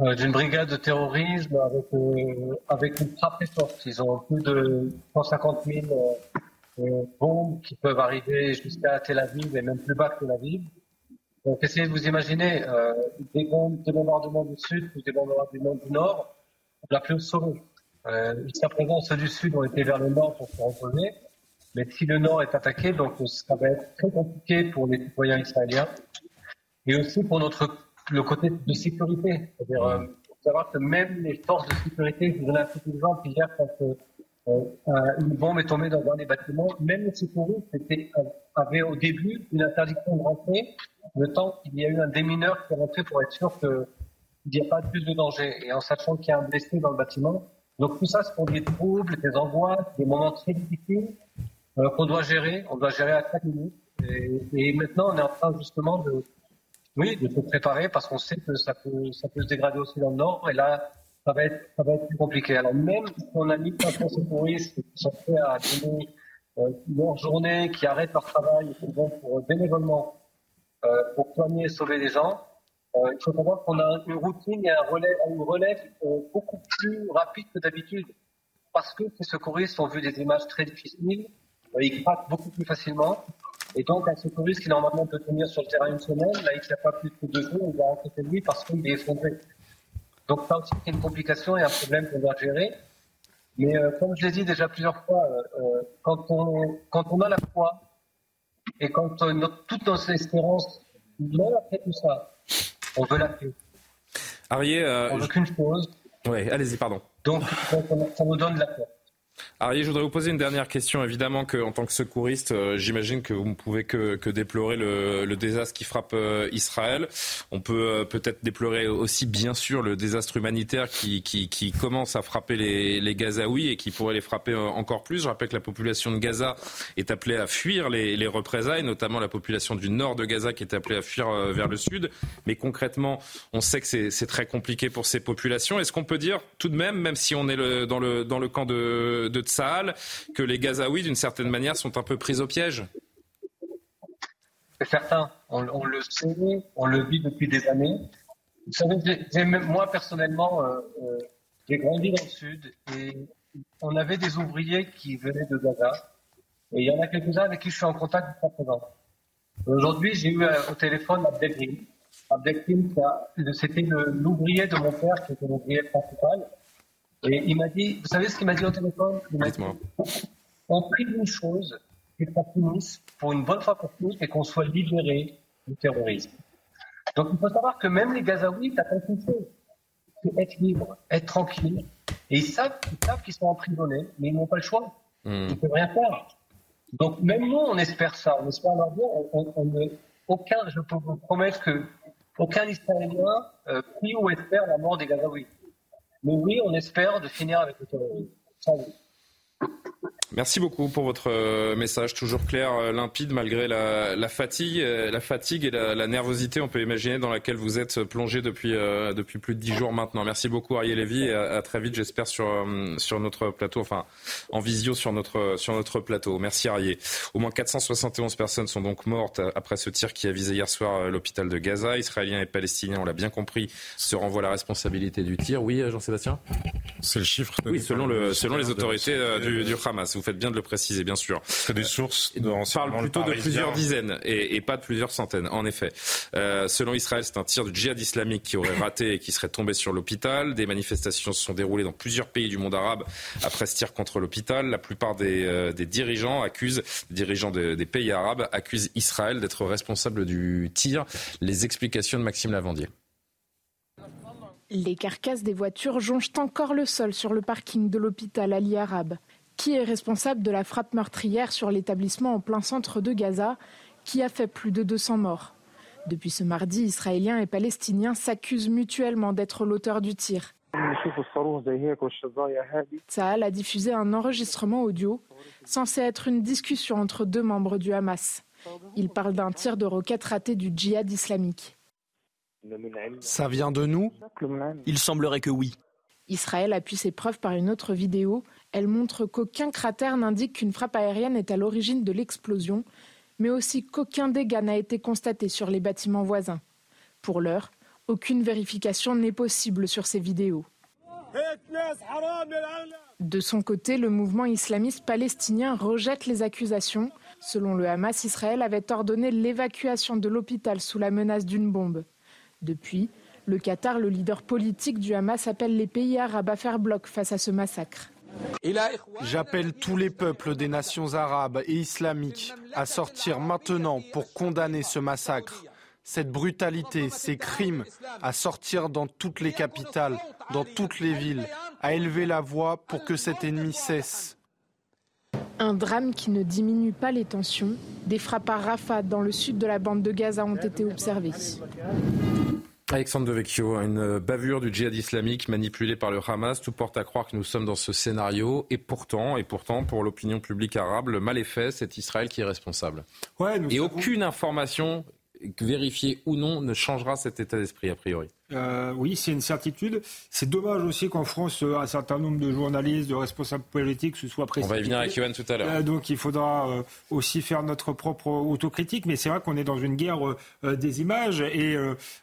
d'une brigade de terrorisme avec, euh, avec une frappe très forte. Ils ont plus de 150 000 euh, bombes qui peuvent arriver jusqu'à Tel Aviv et même plus bas que Tel Aviv. Donc essayez de vous imaginer des bombes, des bombardements du sud ou des bombardements du nord, l'a plus sauvé. Jusqu'à présent, ceux du sud ont été vers le nord pour se reposer. Mais si le nord est attaqué, donc ça va être très compliqué pour les citoyens israéliens et aussi pour notre le côté de sécurité. C'est-à-dire, euh, savoir que même les forces de sécurité, je vous donne un petit exemple hier quand euh, une bombe est tombée dans un des bâtiments, même les sécuristes étaient, avaient au début une interdiction de rentrer le temps qu'il y a eu un démineur qui est rentré pour être sûr qu'il n'y a pas plus de danger. Et en sachant qu'il y a un blessé dans le bâtiment, donc tout ça, ce sont des troubles, des angoisses, des moments très difficiles euh, qu'on doit gérer. On doit gérer à chaque minute. Et, maintenant, on est en train justement de, oui, de se préparer parce qu'on sait que ça peut, ça peut se dégrader aussi dans le Nord. Et là, ça va être, ça va être plus compliqué. Alors même si on a mis plein de secouristes qui sont prêts à donner euh, leur journée, qui arrêtent leur travail qui vont pour bénévolement euh, pour soigner et sauver les gens, euh, il faut savoir qu'on a une routine et un relais, une relève euh, beaucoup plus rapide que d'habitude. Parce que ces secouristes ont vu des images très difficiles, euh, ils craquent beaucoup plus facilement. Et donc, un secouriste qui normalement peut tenir sur le terrain une semaine, là, il ne tient pas plus que deux jours, il va rentrer chez lui parce qu'il est effondré. Donc, ça aussi, c'est une complication et un problème qu'on doit gérer. Mais comme je l'ai dit déjà plusieurs fois, quand, on, quand on a la foi et quand notre, toutes nos espérances, même après tout ça, on veut la paix. Arié, euh, on veut qu'une chose. Oui, allez-y, pardon. Donc, ça nous donne la paix. Arié, je voudrais vous poser une dernière question. Évidemment qu'en tant que secouriste, euh, j'imagine que vous ne pouvez que, déplorer le, désastre qui frappe euh, Israël. On peut euh, peut-être déplorer aussi, bien sûr, le désastre humanitaire qui, commence à frapper les, Gazaouis et qui pourrait les frapper encore plus. Je rappelle que la population de Gaza est appelée à fuir les, les représailles, notamment la population du nord de Gaza qui est appelée à fuir vers le sud. Mais concrètement, on sait que c'est très compliqué pour ces populations. Est-ce qu'on peut dire tout de même, même si on est le, dans, le, dans le camp de de Que les Gazaouis, d'une certaine manière, sont un peu pris au piège C'est certain. On, le sait, on le vit depuis des années. Vous savez, moi personnellement, euh, euh, j'ai grandi dans le sud et on avait des ouvriers qui venaient de Gaza. Et il y en a quelques-uns avec qui je suis en contact jusqu'à présent. Aujourd'hui, j'ai eu euh, au téléphone Abdelkrim. Abdelkrim, c'était l'ouvrier de mon père, qui était l'ouvrier principal. Et il m'a dit, vous savez ce qu'il m'a dit au téléphone? Il m'a dit, on prie une chose, que ça finisse pour une bonne fois pour toutes et qu'on soit libéré du terrorisme. Donc il faut savoir que même les Gazaouis t'attendent une chose, c'est être libre, être tranquille. Et ils savent, qu'ils sont emprisonnés, mais ils n'ont pas le choix. Hmm. Ils ne peuvent rien faire. Donc même nous, on espère ça. On espère leur dire, on, aucun, je peux vous promettre que aucun Israélien euh, prie ou espère la mort des Gazaouis. Mais oui, on espère de finir avec le terrorisme. Merci beaucoup pour votre euh, message toujours clair, euh, limpide, malgré la, fatigue, euh, la fatigue et la, nervosité, on peut imaginer, dans laquelle vous êtes plongé depuis, depuis plus de dix jours maintenant. Merci beaucoup, Ariel Lévy, et à, très vite, j'espère, sur, sur notre plateau, enfin, en visio sur notre, sur notre plateau. Merci, Ariel. Au moins 471 personnes sont donc mortes après ce tir qui a visé hier soir l'hôpital de Gaza. Israéliens et Palestiniens, on l'a bien compris, se renvoient la responsabilité du tir. Oui, Jean-Sébastien? C'est le chiffre. Oui, selon, le, selon les autorités du, du Hamas faites bien de le préciser, bien sûr. C'est des sources. On parle plutôt de plusieurs dizaines et, pas de plusieurs centaines, en effet. Euh, selon Israël, c'est un tir du djihad islamique qui aurait raté et qui serait tombé sur l'hôpital. Des manifestations se sont déroulées dans plusieurs pays du monde arabe après ce tir contre l'hôpital. La plupart des, euh, dirigeants accusent, dirigeants des pays arabes accusent Israël d'être responsable du tir. Les explications de Maxime Lavandier. Les carcasses des voitures jonchent encore le sol sur le parking de l'hôpital Ali Arabe. Qui est responsable de la frappe meurtrière sur l'établissement en plein centre de Gaza, qui a fait plus de 200 morts Depuis ce mardi, Israéliens et Palestiniens s'accusent mutuellement d'être l'auteur du tir. Tsahal a diffusé un enregistrement audio censé être une discussion entre deux membres du Hamas. Il parle d'un tir de roquette raté du djihad islamique. Ça vient de nous? Il semblerait que oui. Israël appuie ses preuves par une autre vidéo elle montre qu'aucun cratère n'indique qu'une frappe aérienne est à l'origine de l'explosion, mais aussi qu'aucun dégât n'a été constaté sur les bâtiments voisins. Pour l'heure, aucune vérification n'est possible sur ces vidéos. De son côté, le mouvement islamiste palestinien rejette les accusations. Selon le Hamas, Israël avait ordonné l'évacuation de l'hôpital sous la menace d'une bombe. Depuis, le Qatar, le leader politique du Hamas, appelle les pays arabes à faire bloc face à ce massacre. J'appelle tous les peuples des nations arabes et islamiques à sortir maintenant pour condamner ce massacre, cette brutalité, ces crimes, à sortir dans toutes les capitales, dans toutes les villes, à élever la voix pour que cet ennemi cesse. Un drame qui ne diminue pas les tensions. Des frappes à Rafah dans le sud de la bande de Gaza ont été observées. Alexandre Devecchio, une bavure du djihad islamique manipulée par le Hamas. Tout porte à croire que nous sommes dans ce scénario. Et pourtant, et pourtant, pour l'opinion publique arabe, le mal est fait. C'est Israël qui est responsable. et aucune information vérifiée ou non ne changera cet état d'esprit a priori. Euh, oui, c'est une certitude. C'est dommage aussi qu'en France, euh, un certain nombre de journalistes, de responsables politiques se soient précipités. On va y venir avec Yohan tout à l'heure. Euh, donc il faudra aussi faire notre propre autocritique. Mais c'est vrai qu'on est dans une guerre des images et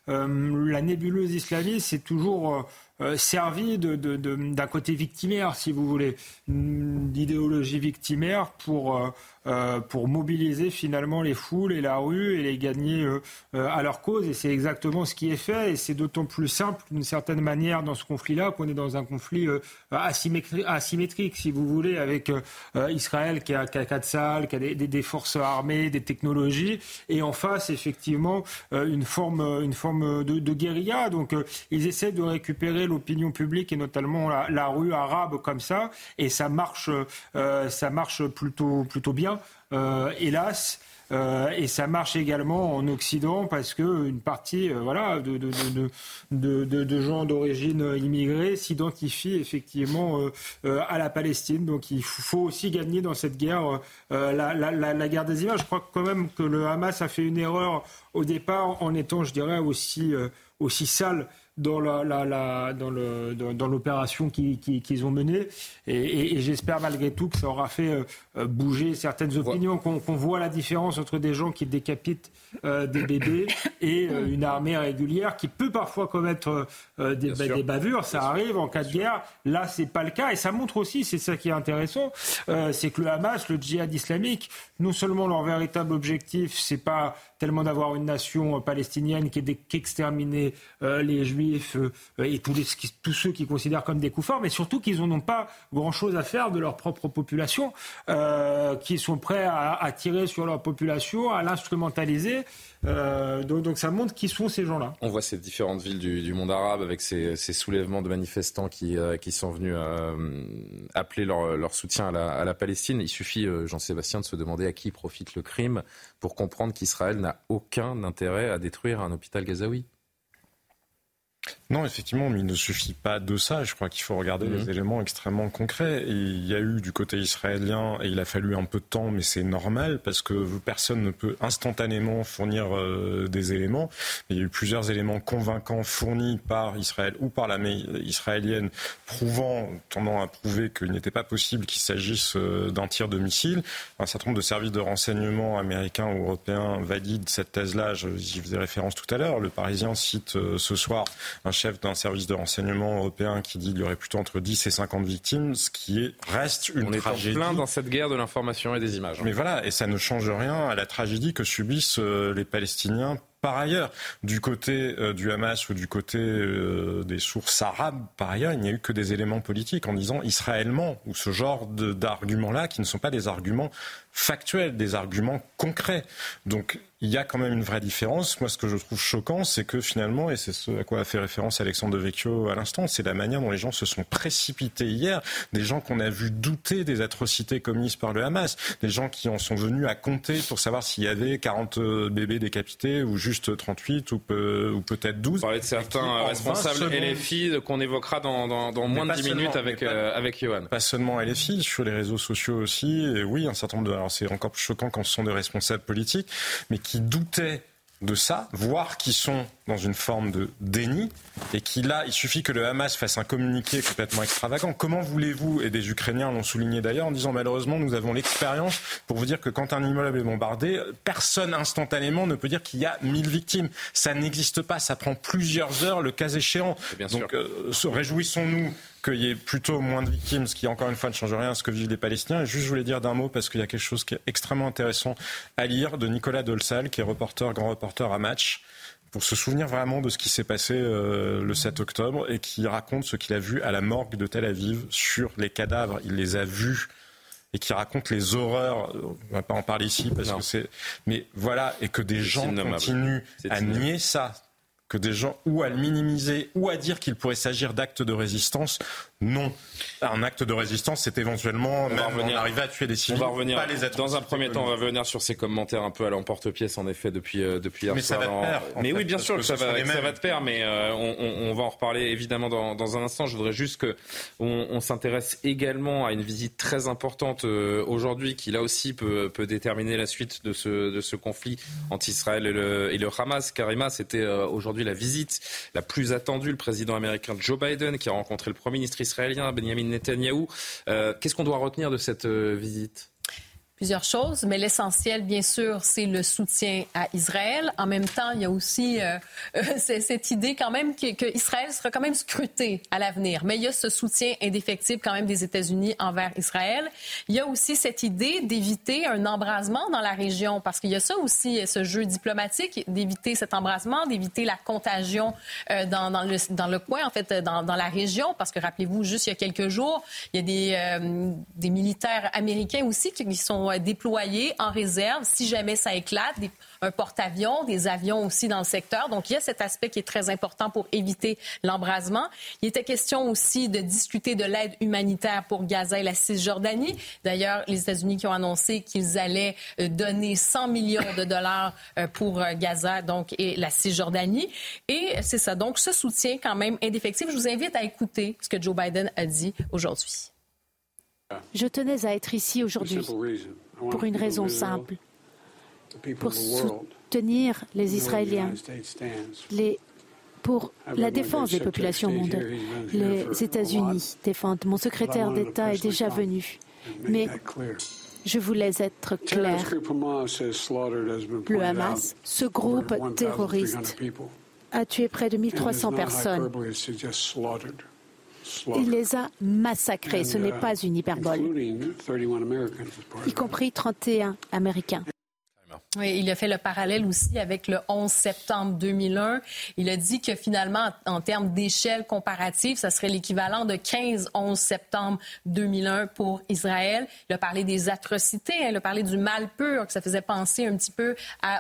la nébuleuse islamiste, c'est toujours servi d'un de, de, côté victimaire, si vous voulez, d'idéologie victimaire pour euh, pour mobiliser finalement les foules et la rue et les gagner euh, euh, à leur cause. Et c'est exactement ce qui est fait. Et c'est d'autant plus simple d'une certaine manière dans ce conflit-là qu'on est dans un conflit asymétrique, si vous voulez, avec Israël qui a, qui a des, forces armées, des technologies, et en face effectivement une forme, une forme de, de guérilla. Donc ils essaient de récupérer l'opinion publique et notamment la, la, rue arabe comme ça, et ça marche, ça marche plutôt, plutôt bien. Euh, hélas. Euh, et ça marche également en Occident parce que une partie euh, voilà, de, gens d'origine immigrée s'identifient effectivement à la Palestine. Donc il faut aussi gagner dans cette guerre la, la, guerre des images. Je crois quand même que le Hamas a fait une erreur au départ en étant, je dirais, aussi sale dans la, dans le, dans, l'opération qu'ils ont menée. Et, j'espère malgré tout que ça aura fait euh, bouger certaines opinions, qu'on voit la différence entre des gens qui décapitent euh, des bébés et euh, une armée régulière qui peut parfois commettre des, des, bavures. Ça arrive en cas de guerre. Là, c'est pas le cas. Et ça montre aussi, c'est ça qui est intéressant, c'est que le Hamas, le djihad islamique, non seulement leur véritable objectif, c'est pas tellement d'avoir une nation palestinienne qui est qu'exterminer les juifs euh, et tous, ceux qui considèrent comme des coups forts, mais surtout qu'ils n'ont pas grand-chose à faire de leur propre population, euh, qui sont prêts à, tirer sur leur population, à l'instrumentaliser. Euh, donc, ça montre qui sont ces gens-là. On voit ces différentes villes du, monde arabe avec ces, soulèvements de manifestants qui, qui sont venus appeler leur, soutien à la, à la, Palestine. Il suffit, Jean-Sébastien, de se demander à qui profite le crime pour comprendre qu'Israël n'a aucun intérêt à détruire un hôpital gazaoui. Non, effectivement, mais il ne suffit pas de ça. Je crois qu'il faut regarder les mhm. éléments extrêmement concrets. Et il y a eu du côté israélien, et il a fallu un peu de temps, mais c'est normal parce que personne ne peut instantanément fournir euh, des éléments. il y a eu plusieurs éléments convaincants fournis par Israël ou par l'armée israélienne, prouvant, tendant à prouver qu'il n'était pas possible qu'il s'agisse euh, d'un tir de missile. Un certain nombre de services de renseignement américains ou européens valident cette thèse-là. J'y faisais référence tout à l'heure. Le Parisien cite euh, ce soir un chef d'un service de renseignement européen qui dit qu'il y aurait plutôt entre 10 et 50 victimes, ce qui est, reste une On tragédie. On est en plein dans cette guerre de l'information et des images. Mais voilà, et ça ne change rien à la tragédie que subissent euh, les Palestiniens par ailleurs, du côté euh, du Hamas ou du côté euh, des sources arabes, par ailleurs, il n'y a eu que des éléments politiques en disant israélement ou ce genre d'arguments-là qui ne sont pas des arguments factuels, des arguments concrets. Donc il y a quand même une vraie différence. Moi, ce que je trouve choquant, c'est que finalement, et c'est ce à quoi a fait référence Alexandre Devecchio à l'instant, c'est la manière dont les gens se sont précipités hier, des gens qu'on a vu douter des atrocités commises par le Hamas, des gens qui en sont venus à compter pour savoir s'il y avait 40 euh, bébés décapités ou juste 38 ou, ou peut-être 12. Vous parlez de certains responsables filles qu'on évoquera dans, dans, moins de 10 minutes avec, pas, euh, avec Johan. Pas seulement filles, sur les réseaux sociaux aussi. Et oui, un certain nombre de. Alors c'est encore plus choquant quand ce sont des responsables politiques, mais qui doutaient de ça, voire qui sont dans une forme de déni, et qui là, il suffit que le Hamas fasse un communiqué complètement extravagant. Comment voulez-vous, et des Ukrainiens l'ont souligné d'ailleurs, en disant malheureusement nous avons l'expérience pour vous dire que quand un immeuble est bombardé, personne instantanément ne peut dire qu'il y a 1000 victimes. Ça n'existe pas, ça prend plusieurs heures le cas échéant. Donc euh, réjouissons-nous qu'il y ait plutôt moins de victimes, ce qui encore une fois ne change rien à ce que vivent les Palestiniens. Et juste, je voulais dire d'un mot parce qu'il y a quelque chose qui est extrêmement intéressant à lire de Nicolas Dolsal, qui est reporter, grand reporter à Match pour se souvenir vraiment de ce qui s'est passé euh, le 7 octobre et qui raconte ce qu'il a vu à la morgue de Tel Aviv sur les cadavres. Il les a vus et qui raconte les horreurs. On va pas en parler ici parce que c'est. Mais voilà, et que des gens continuent à nier ça que des gens ou à le minimiser ou à dire qu'il pourrait s'agir d'actes de résistance. Non. Un acte de résistance, c'est éventuellement on même arriver à tuer des civils. On va revenir. dans un premier temps, on va revenir sur ces commentaires un peu à l'emporte-pièce, en effet, depuis, euh, depuis hier mais soir. Ça va de pair, mais oui, bien sûr que ça va, ça va de pair, mais euh, on, on, va en reparler évidemment dans, dans, un instant. Je voudrais juste qu'on on, s'intéresse également à une visite très importante euh, aujourd'hui qui, là aussi, peut, peut, déterminer la suite de ce, de ce conflit entre Israël et le, et le Hamas. Karima, c'était aujourd'hui la visite la plus attendue. Le président américain Joe Biden qui a rencontré le Premier ministre israélien Benjamin Netanyahou. Euh, qu'est-ce qu'on doit retenir de cette euh, visite? Plusieurs choses, mais l'essentiel, bien sûr, c'est le soutien à Israël. En même temps, il y a aussi euh, euh cette idée quand même qu'Israël que sera quand même scruté à l'avenir. Mais il y a ce soutien indéfectible quand même des États-Unis envers Israël. Il y a aussi cette idée d'éviter un embrasement dans la région, parce qu'il y a ça aussi, ce jeu diplomatique, d'éviter cet embrasement, d'éviter la contagion euh, dans, dans, le, dans le coin, en fait, dans, dans la région, parce que rappelez-vous, juste il y a quelques jours, il y a des, euh, des militaires américains aussi qui sont déployés en réserve si jamais ça éclate, un porte-avions, des avions aussi dans le secteur. Donc, il y a cet aspect qui est très important pour éviter l'embrasement. Il était question aussi de discuter de l'aide humanitaire pour Gaza et la Cisjordanie. D'ailleurs, les États-Unis qui ont annoncé qu'ils allaient euh, donner 100 millions de dollars euh, pour euh, Gaza donc, et la Cisjordanie. Et c'est ça. Donc, ce soutien quand même indéfectible. Je vous invite à écouter ce que Joe Biden a dit aujourd'hui. Je tenais à être ici aujourd'hui pour une raison simple, pour soutenir les Israéliens, les, pour la défense des populations mondiales. Les États-Unis défendent. Mon secrétaire d'État est déjà venu. Mais je voulais être clair. Le Hamas, ce groupe terroriste, a tué près de 1300 personnes. Il les a massacrés, ce n'est pas une hyperbole, y compris 31 Américains. Oui, il a fait le parallèle aussi avec le 11 septembre 2001. Il a dit que finalement, en, termes d'échelle comparative, ça serait l'équivalent de 15-11 septembre 2001 pour Israël. Il a parlé des atrocités, hein, il a parlé du mal pur, que ça faisait penser un petit peu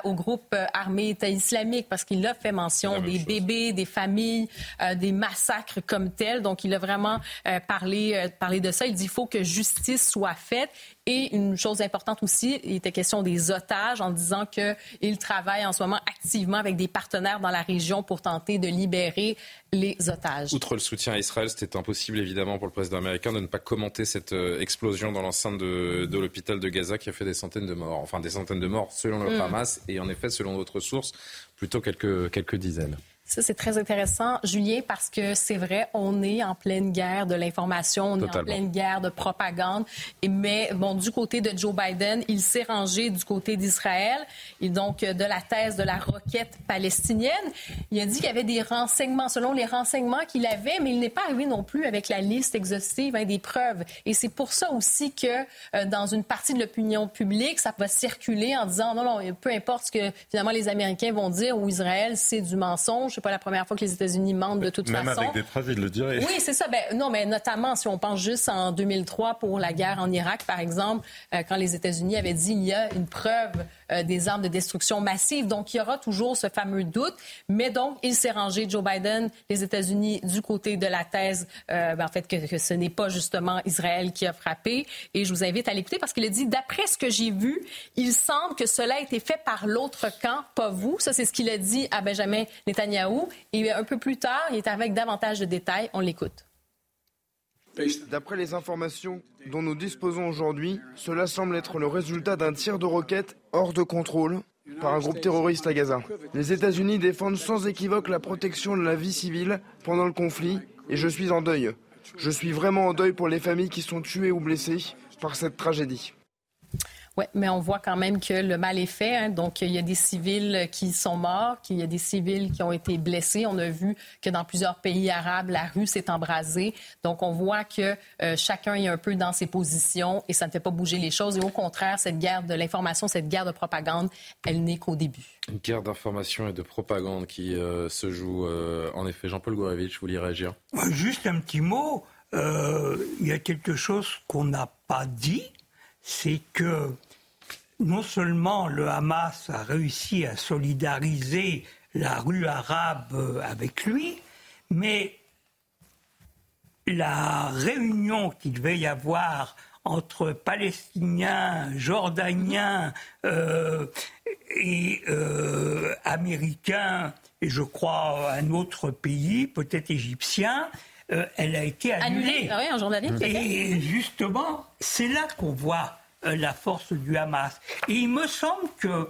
au groupe euh, armé État islamique, parce qu'il a fait mention des bébés, des familles, euh, des massacres comme tels. Donc, il a vraiment euh, parlé, parlé de ça. Il dit qu'il faut que justice soit faite. Et une chose importante aussi, il était question des otages en disant qu'il travaille en ce moment activement avec des partenaires dans la région pour tenter de libérer les otages. Outre le soutien à Israël, c'était impossible évidemment pour le président américain de ne pas commenter cette euh, explosion dans l'enceinte de, l'hôpital de Gaza qui a fait des centaines de morts. Enfin, des centaines de morts selon le mm. Hamas et en effet, selon d'autres sources, plutôt quelques, quelques dizaines. Ça, c'est très intéressant, Julien, parce que c'est vrai, on est en pleine guerre de l'information, on est en pleine guerre de propagande. Et, mais, bon, du côté de Joe Biden, il s'est rangé du côté d'Israël et donc de la thèse de la roquette palestinienne. Il a dit qu'il y avait des renseignements, selon les renseignements qu'il avait, mais il n'est pas arrivé non plus avec la liste exhaustive hein, des preuves. Et c'est pour ça aussi que euh, dans une partie de l'opinion publique, ça va circuler en disant non, non, peu importe ce que finalement les Américains vont dire ou Israël, c'est du mensonge pas la première fois que les États-Unis mentent de toute façon. Même avec des preuves, ils le diraient. Oui, c'est ça. Ben, non, mais notamment si on pense juste en 2003 pour la guerre en Irak, par exemple, euh, quand les États-Unis avaient dit il y a une preuve euh, des armes de destruction massive. Donc, il y aura toujours ce fameux doute. Mais donc, il s'est rangé, Joe Biden, les États-Unis, du côté de la thèse, euh, ben, en fait, que, ce n'est pas justement Israël qui a frappé. Et je vous invite à l'écouter parce qu'il a dit, d'après ce que j'ai vu, il semble que cela a été fait par l'autre camp, pas vous. Ça, c'est ce qu'il a dit à Benjamin Netanyahou. Et un peu plus tard, il est avec davantage de détails. On l'écoute. D'après les informations dont nous disposons aujourd'hui, cela semble être le résultat d'un tir de roquette hors de contrôle par un groupe terroriste à Gaza. Les États-Unis défendent sans équivoque la protection de la vie civile pendant le conflit et je suis en deuil. Je suis vraiment en deuil pour les familles qui sont tuées ou blessées par cette tragédie. Oui, mais on voit quand même que le mal est fait. Hein. Donc, il y a des civils qui sont morts, qu'il y a des civils qui ont été blessés. On a vu que dans plusieurs pays arabes, la rue s'est embrasée. Donc, on voit que euh, chacun est un peu dans ses positions et ça ne fait pas bouger les choses. Et au contraire, cette guerre de l'information, cette guerre de propagande, elle n'est qu'au début. Une guerre d'information et de propagande qui euh, se joue, euh, en effet. Jean-Paul Gourevitch, vous voulez réagir Juste un petit mot. Il y a quelque chose qu'on n'a pas dit c'est que non seulement le Hamas a réussi à solidariser la rue arabe avec lui, mais la réunion qu'il devait y avoir entre Palestiniens, Jordaniens euh, et euh, Américains, et je crois un autre pays, peut-être égyptien, euh, elle a été annulée. Ah oui, un journaliste. Et justement, c'est là qu'on voit euh, la force du Hamas. Et il me semble que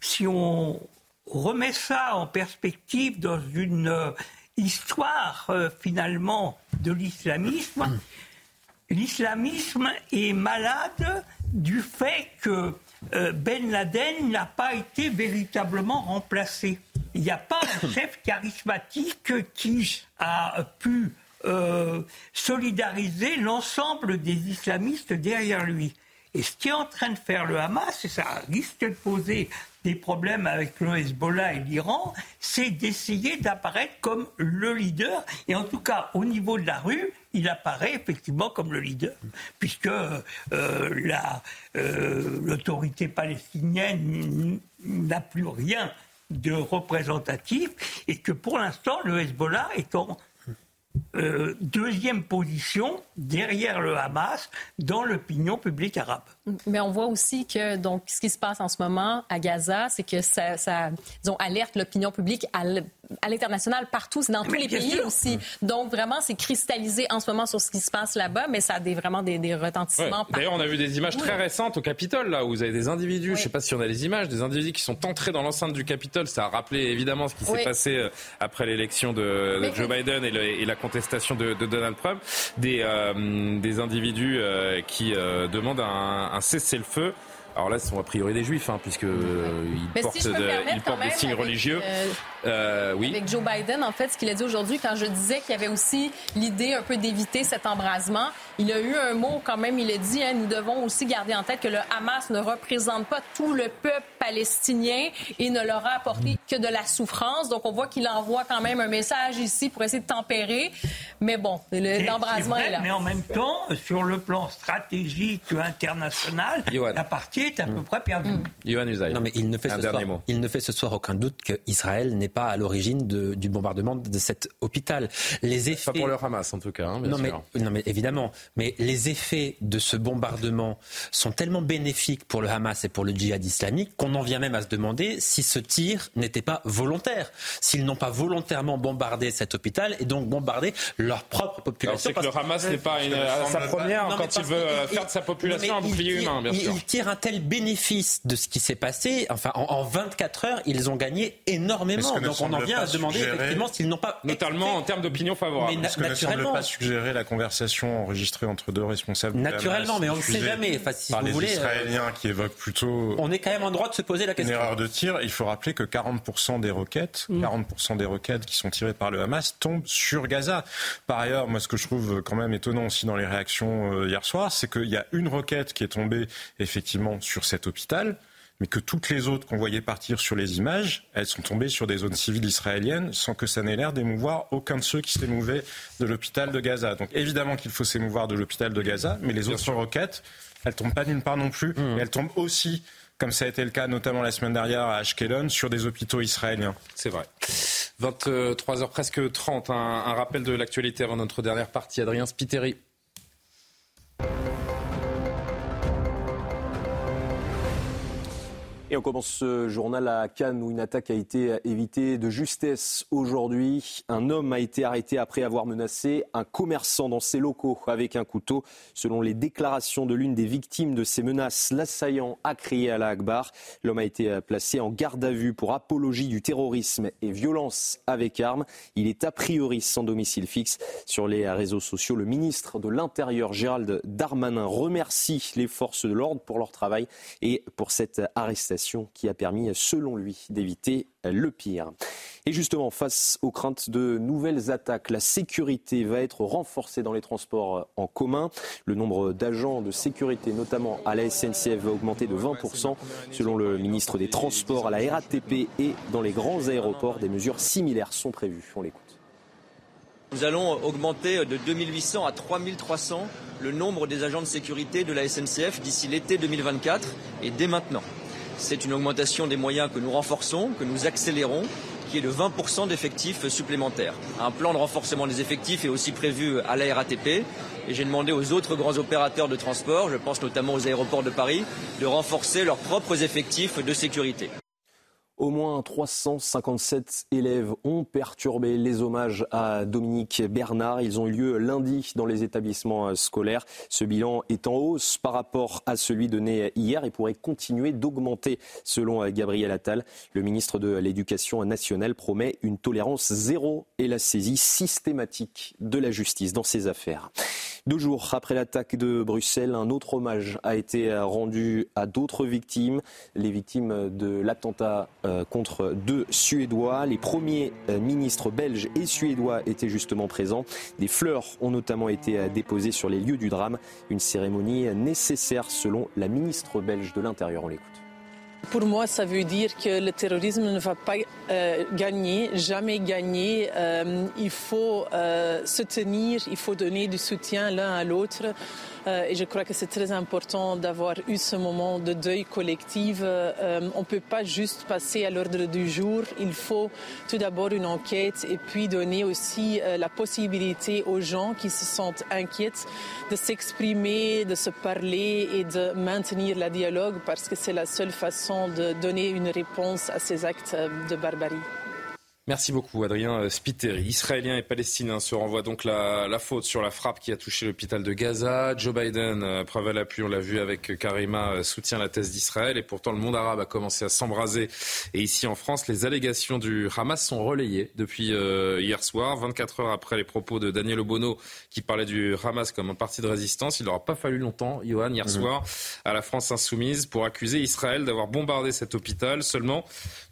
si on remet ça en perspective dans une euh, histoire finalement de l'islamisme, l'islamisme est malade du fait que Ben Laden n'a pas été véritablement remplacé. Il n'y a pas un chef charismatique qui a pu euh, solidariser l'ensemble des islamistes derrière lui. Et ce qui est en train de faire le Hamas, et ça risque de poser des problèmes avec le Hezbollah et l'Iran, c'est d'essayer d'apparaître comme le leader. Et en tout cas, au niveau de la rue, il apparaît effectivement comme le leader, puisque euh, euh, l'autorité palestinienne n'a plus rien de représentatif et que pour l'instant, le Hezbollah est en euh, deuxième position derrière le Hamas dans l'opinion publique arabe. Mais on voit aussi que donc ce qui se passe en ce moment à Gaza, c'est que ça, ça disons, alerte l'opinion publique à l'international partout, c'est dans tous les pays aussi. Donc vraiment, c'est cristallisé en ce moment sur ce qui se passe là-bas, mais ça a des, vraiment des, des retentissements. D'ailleurs, on a vu des images très récentes au Capitole, là, où vous avez des individus, je ne sais pas si on a les images, des individus qui sont entrés dans l'enceinte du Capitole. Ça a rappelé évidemment ce qui s'est passé euh, après l'élection de, Joe Biden et, la contestation de, Donald Trump. Des, euh, des individus euh, qui demandent un, un cessez-le-feu. Alors là, ce sont a priori des juifs, hein, puisqu'ils portent, des signes religieux. Euh, oui. Avec Joe Biden, en fait, ce qu'il a dit aujourd'hui, quand je disais qu'il y avait aussi l'idée un peu d'éviter cet embrasement, il a eu un mot quand même, il a dit, hein, nous devons aussi garder en tête que le Hamas ne représente pas tout le peuple palestinien et ne leur a apporté que de la souffrance. Donc on voit qu'il envoie quand même un message ici pour essayer de tempérer. Mais bon, l'embrasement est, là. Mais en même temps, sur le plan stratégique international, la partie est à peu près perdue. Mm. Non, mais il ne fait, ce soir, il ne fait ce soir aucun doute qu'Israël n'est pas à l'origine du bombardement de cet hôpital. Les effets... Pas pour le Hamas en tout cas. Hein, non, Mais, non mais évidemment. Mais les effets de ce bombardement sont tellement bénéfiques pour le Hamas et pour le djihad islamique qu'on en vient même à se demander si ce tir n'était pas volontaire, s'ils n'ont pas volontairement bombardé cet hôpital et donc bombardé leur propre population. C'est que le Hamas n'est pas à sa première quand il veut faire de sa population un bouclier humain, bien sûr. Il tire un tel bénéfice de ce qui s'est passé. Enfin, en, en 24 heures, ils ont gagné énormément donc on en vient à se demander effectivement s'ils n'ont pas. Notamment en termes d'opinion favorable. Mais Est-ce naturellement. ne pas suggérer la conversation enregistrée entre deux responsables Naturellement, mais on ne sait jamais. Enfin, si par vous les voulez, euh, Israéliens qui évoquent plutôt. On est quand même en droit de se poser la question. Une erreur de tir. Il faut rappeler que 40% des roquettes, 40% mm. des roquettes qui sont tirées par le Hamas tombent sur Gaza. Par ailleurs, moi, ce que je trouve quand même étonnant aussi dans les réactions euh, hier soir, c'est qu'il y a une roquette qui est tombée effectivement sur cet hôpital mais que toutes les autres qu'on voyait partir sur les images, elles sont tombées sur des zones civiles israéliennes sans que ça n'ait l'air d'émouvoir aucun de ceux qui s'émouvaient de l'hôpital de Gaza. Donc évidemment qu'il faut s'émouvoir de l'hôpital de Gaza, mais les autres roquettes, elles tombent pas d'une part non plus, mmh. elles tombent aussi comme ça a été le cas notamment la semaine dernière à Ashkelon, sur des hôpitaux israéliens. C'est vrai. 23h presque 30, un, un rappel de l'actualité avant notre dernière partie. Adrien Spiteri. Et on commence ce journal à Cannes où une attaque a été évitée de justesse aujourd'hui. Un homme a été arrêté après avoir menacé un commerçant dans ses locaux avec un couteau. Selon les déclarations de l'une des victimes de ces menaces, l'assaillant a crié à la Akbar. L'homme a été placé en garde à vue pour apologie du terrorisme et violence avec armes. Il est a priori sans domicile fixe. Sur les réseaux sociaux, le ministre de l'Intérieur, Gérald Darmanin, remercie les forces de l'ordre pour leur travail et pour cette arrestation qui a permis, selon lui, d'éviter le pire. Et justement, face aux craintes de nouvelles attaques, la sécurité va être renforcée dans les transports en commun. Le nombre d'agents de sécurité, notamment à la SNCF, va augmenter de 20%. Selon le ministre des Transports, à la RATP et dans les grands aéroports, des mesures similaires sont prévues. On l'écoute. Nous allons augmenter de 2800 à 3300 le nombre des agents de sécurité de la SNCF d'ici l'été 2024 et dès maintenant. C'est une augmentation des moyens que nous renforçons, que nous accélérons, qui est de 20% d'effectifs supplémentaires. Un plan de renforcement des effectifs est aussi prévu à la RATP et j'ai demandé aux autres grands opérateurs de transport, je pense notamment aux aéroports de Paris, de renforcer leurs propres effectifs de sécurité. Au moins 357 élèves ont perturbé les hommages à Dominique Bernard. Ils ont eu lieu lundi dans les établissements scolaires. Ce bilan est en hausse par rapport à celui donné hier et pourrait continuer d'augmenter selon Gabriel Attal. Le ministre de l'Éducation nationale promet une tolérance zéro et la saisie systématique de la justice dans ces affaires. Deux jours après l'attaque de Bruxelles, un autre hommage a été rendu à d'autres victimes, les victimes de l'attentat euh, contre deux Suédois. Les premiers euh, ministres belges et suédois étaient justement présents. Des fleurs ont notamment été euh, déposées sur les lieux du drame. Une cérémonie nécessaire selon la ministre belge de l'Intérieur. On l'écoute. Pour moi, ça veut dire que le terrorisme ne va pas gagner, jamais gagner. il faut se tenir, il faut donner du soutien l'un à l'autre. Euh, et je crois que c'est très important d'avoir eu ce moment de deuil collectif. Euh, on ne peut pas juste passer à l'ordre du jour. Il faut tout d'abord une enquête et puis donner aussi euh, la possibilité aux gens qui se sentent inquiets de s'exprimer, de se parler et de maintenir le dialogue parce que c'est la seule façon de donner une réponse à ces actes de barbarie. Merci beaucoup, Adrien Spiteri. Israéliens et Palestiniens se renvoient donc la, faute sur la frappe qui a touché l'hôpital de Gaza. Joe Biden, euh, preuve à l'appui, on l'a vu avec Karima, euh, soutient la thèse d'Israël. Et pourtant, le monde arabe a commencé à s'embraser. Et ici en France, les allégations du Hamas sont relayées depuis euh, hier soir, 24 heures après les propos de Daniel Obono qui parlait du Hamas comme un parti de résistance. Il n'aura pas fallu longtemps, Johan, hier mhm. soir, à la France insoumise pour accuser Israël d'avoir bombardé cet hôpital. Seulement,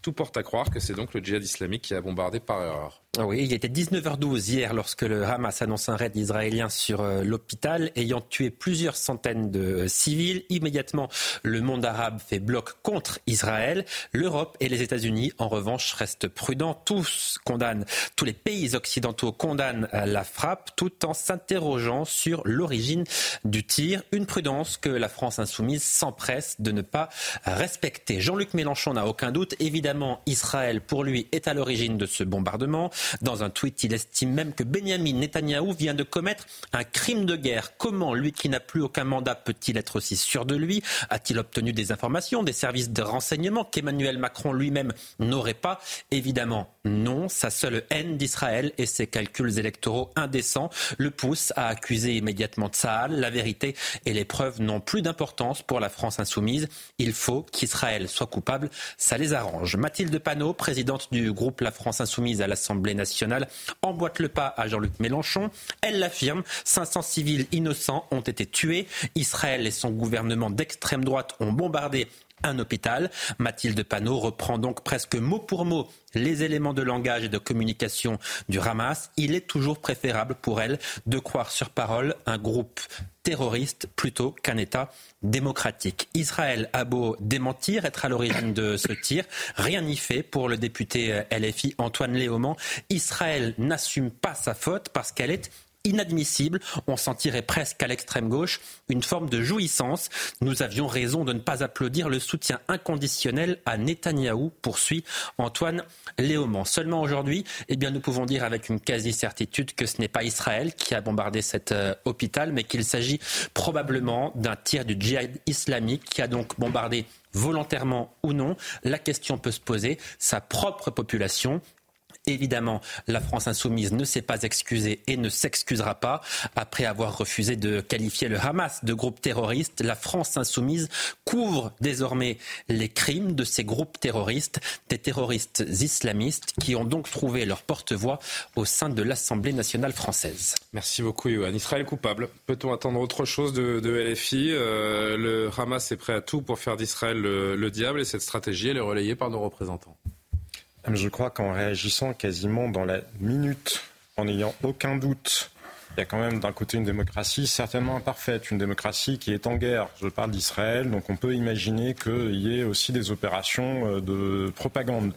tout porte à croire que c'est donc le djihad islamique qui a bombardé par erreur. Ah oui, il était 19h12 hier lorsque le Hamas annonce un raid israélien sur euh, l'hôpital ayant tué plusieurs centaines de euh, civils. Immédiatement, le monde arabe fait bloc contre Israël. L'Europe et les États-Unis, en revanche, restent prudents. Tous condamnent, tous les pays occidentaux condamnent euh, la frappe tout en s'interrogeant sur l'origine du tir. Une prudence que la France insoumise s'empresse de ne pas respecter. Jean-Luc Mélenchon n'a aucun doute. Évidemment, Israël, pour lui, est à l'origine de ce bombardement. Dans un tweet, il estime même que Benjamin Netanyahou vient de commettre un crime de guerre. Comment, lui qui n'a plus aucun mandat, peut-il être aussi sûr de lui? A-t-il obtenu des informations, des services de renseignement qu'Emmanuel Macron lui-même n'aurait pas? Évidemment, non. Sa seule haine d'Israël et ses calculs électoraux indécents le poussent à accuser immédiatement Tsahal. La vérité et les preuves n'ont plus d'importance pour la France insoumise. Il faut qu'Israël soit coupable. Ça les arrange. Mathilde Panot, présidente du groupe La France insoumise à l'Assemblée nationale emboîte le pas à Jean-Luc Mélenchon. Elle l'affirme, 500 civils innocents ont été tués. Israël et son gouvernement d'extrême droite ont bombardé un hôpital. Mathilde Panot reprend donc presque mot pour mot les éléments de langage et de communication du Hamas. Il est toujours préférable pour elle de croire sur parole un groupe terroriste plutôt qu'un État démocratique. Israël a beau démentir, être à l'origine de ce tir, rien n'y fait pour le député LFI Antoine Léaumont. Israël n'assume pas sa faute parce qu'elle est inadmissible. On sentirait presque à l'extrême gauche une forme de jouissance. Nous avions raison de ne pas applaudir le soutien inconditionnel à Netanyahou, poursuit Antoine Léaumont. Seulement aujourd'hui, eh bien, nous pouvons dire avec une quasi-certitude que ce n'est pas Israël qui a bombardé cet euh, hôpital, mais qu'il s'agit probablement d'un tir du djihad islamique qui a donc bombardé volontairement ou non, la question peut se poser, sa propre population Évidemment, la France insoumise ne s'est pas excusée et ne s'excusera pas. Après avoir refusé de qualifier le Hamas de groupe terroriste, la France insoumise couvre désormais les crimes de ces groupes terroristes, des terroristes islamistes qui ont donc trouvé leur porte-voix au sein de l'Assemblée nationale française. Merci beaucoup, Yohann. Israël coupable. Peut-on attendre autre chose de, LFI euh, Le Hamas est prêt à tout pour faire d'Israël le diable et cette stratégie, est relayée par nos représentants. Je crois qu'en réagissant quasiment dans la minute, en n'ayant aucun doute, il y a quand même d'un côté une démocratie certainement imparfaite, une démocratie qui est en guerre. Je parle d'Israël, donc on peut imaginer qu'il y ait aussi des opérations euh, de propagande.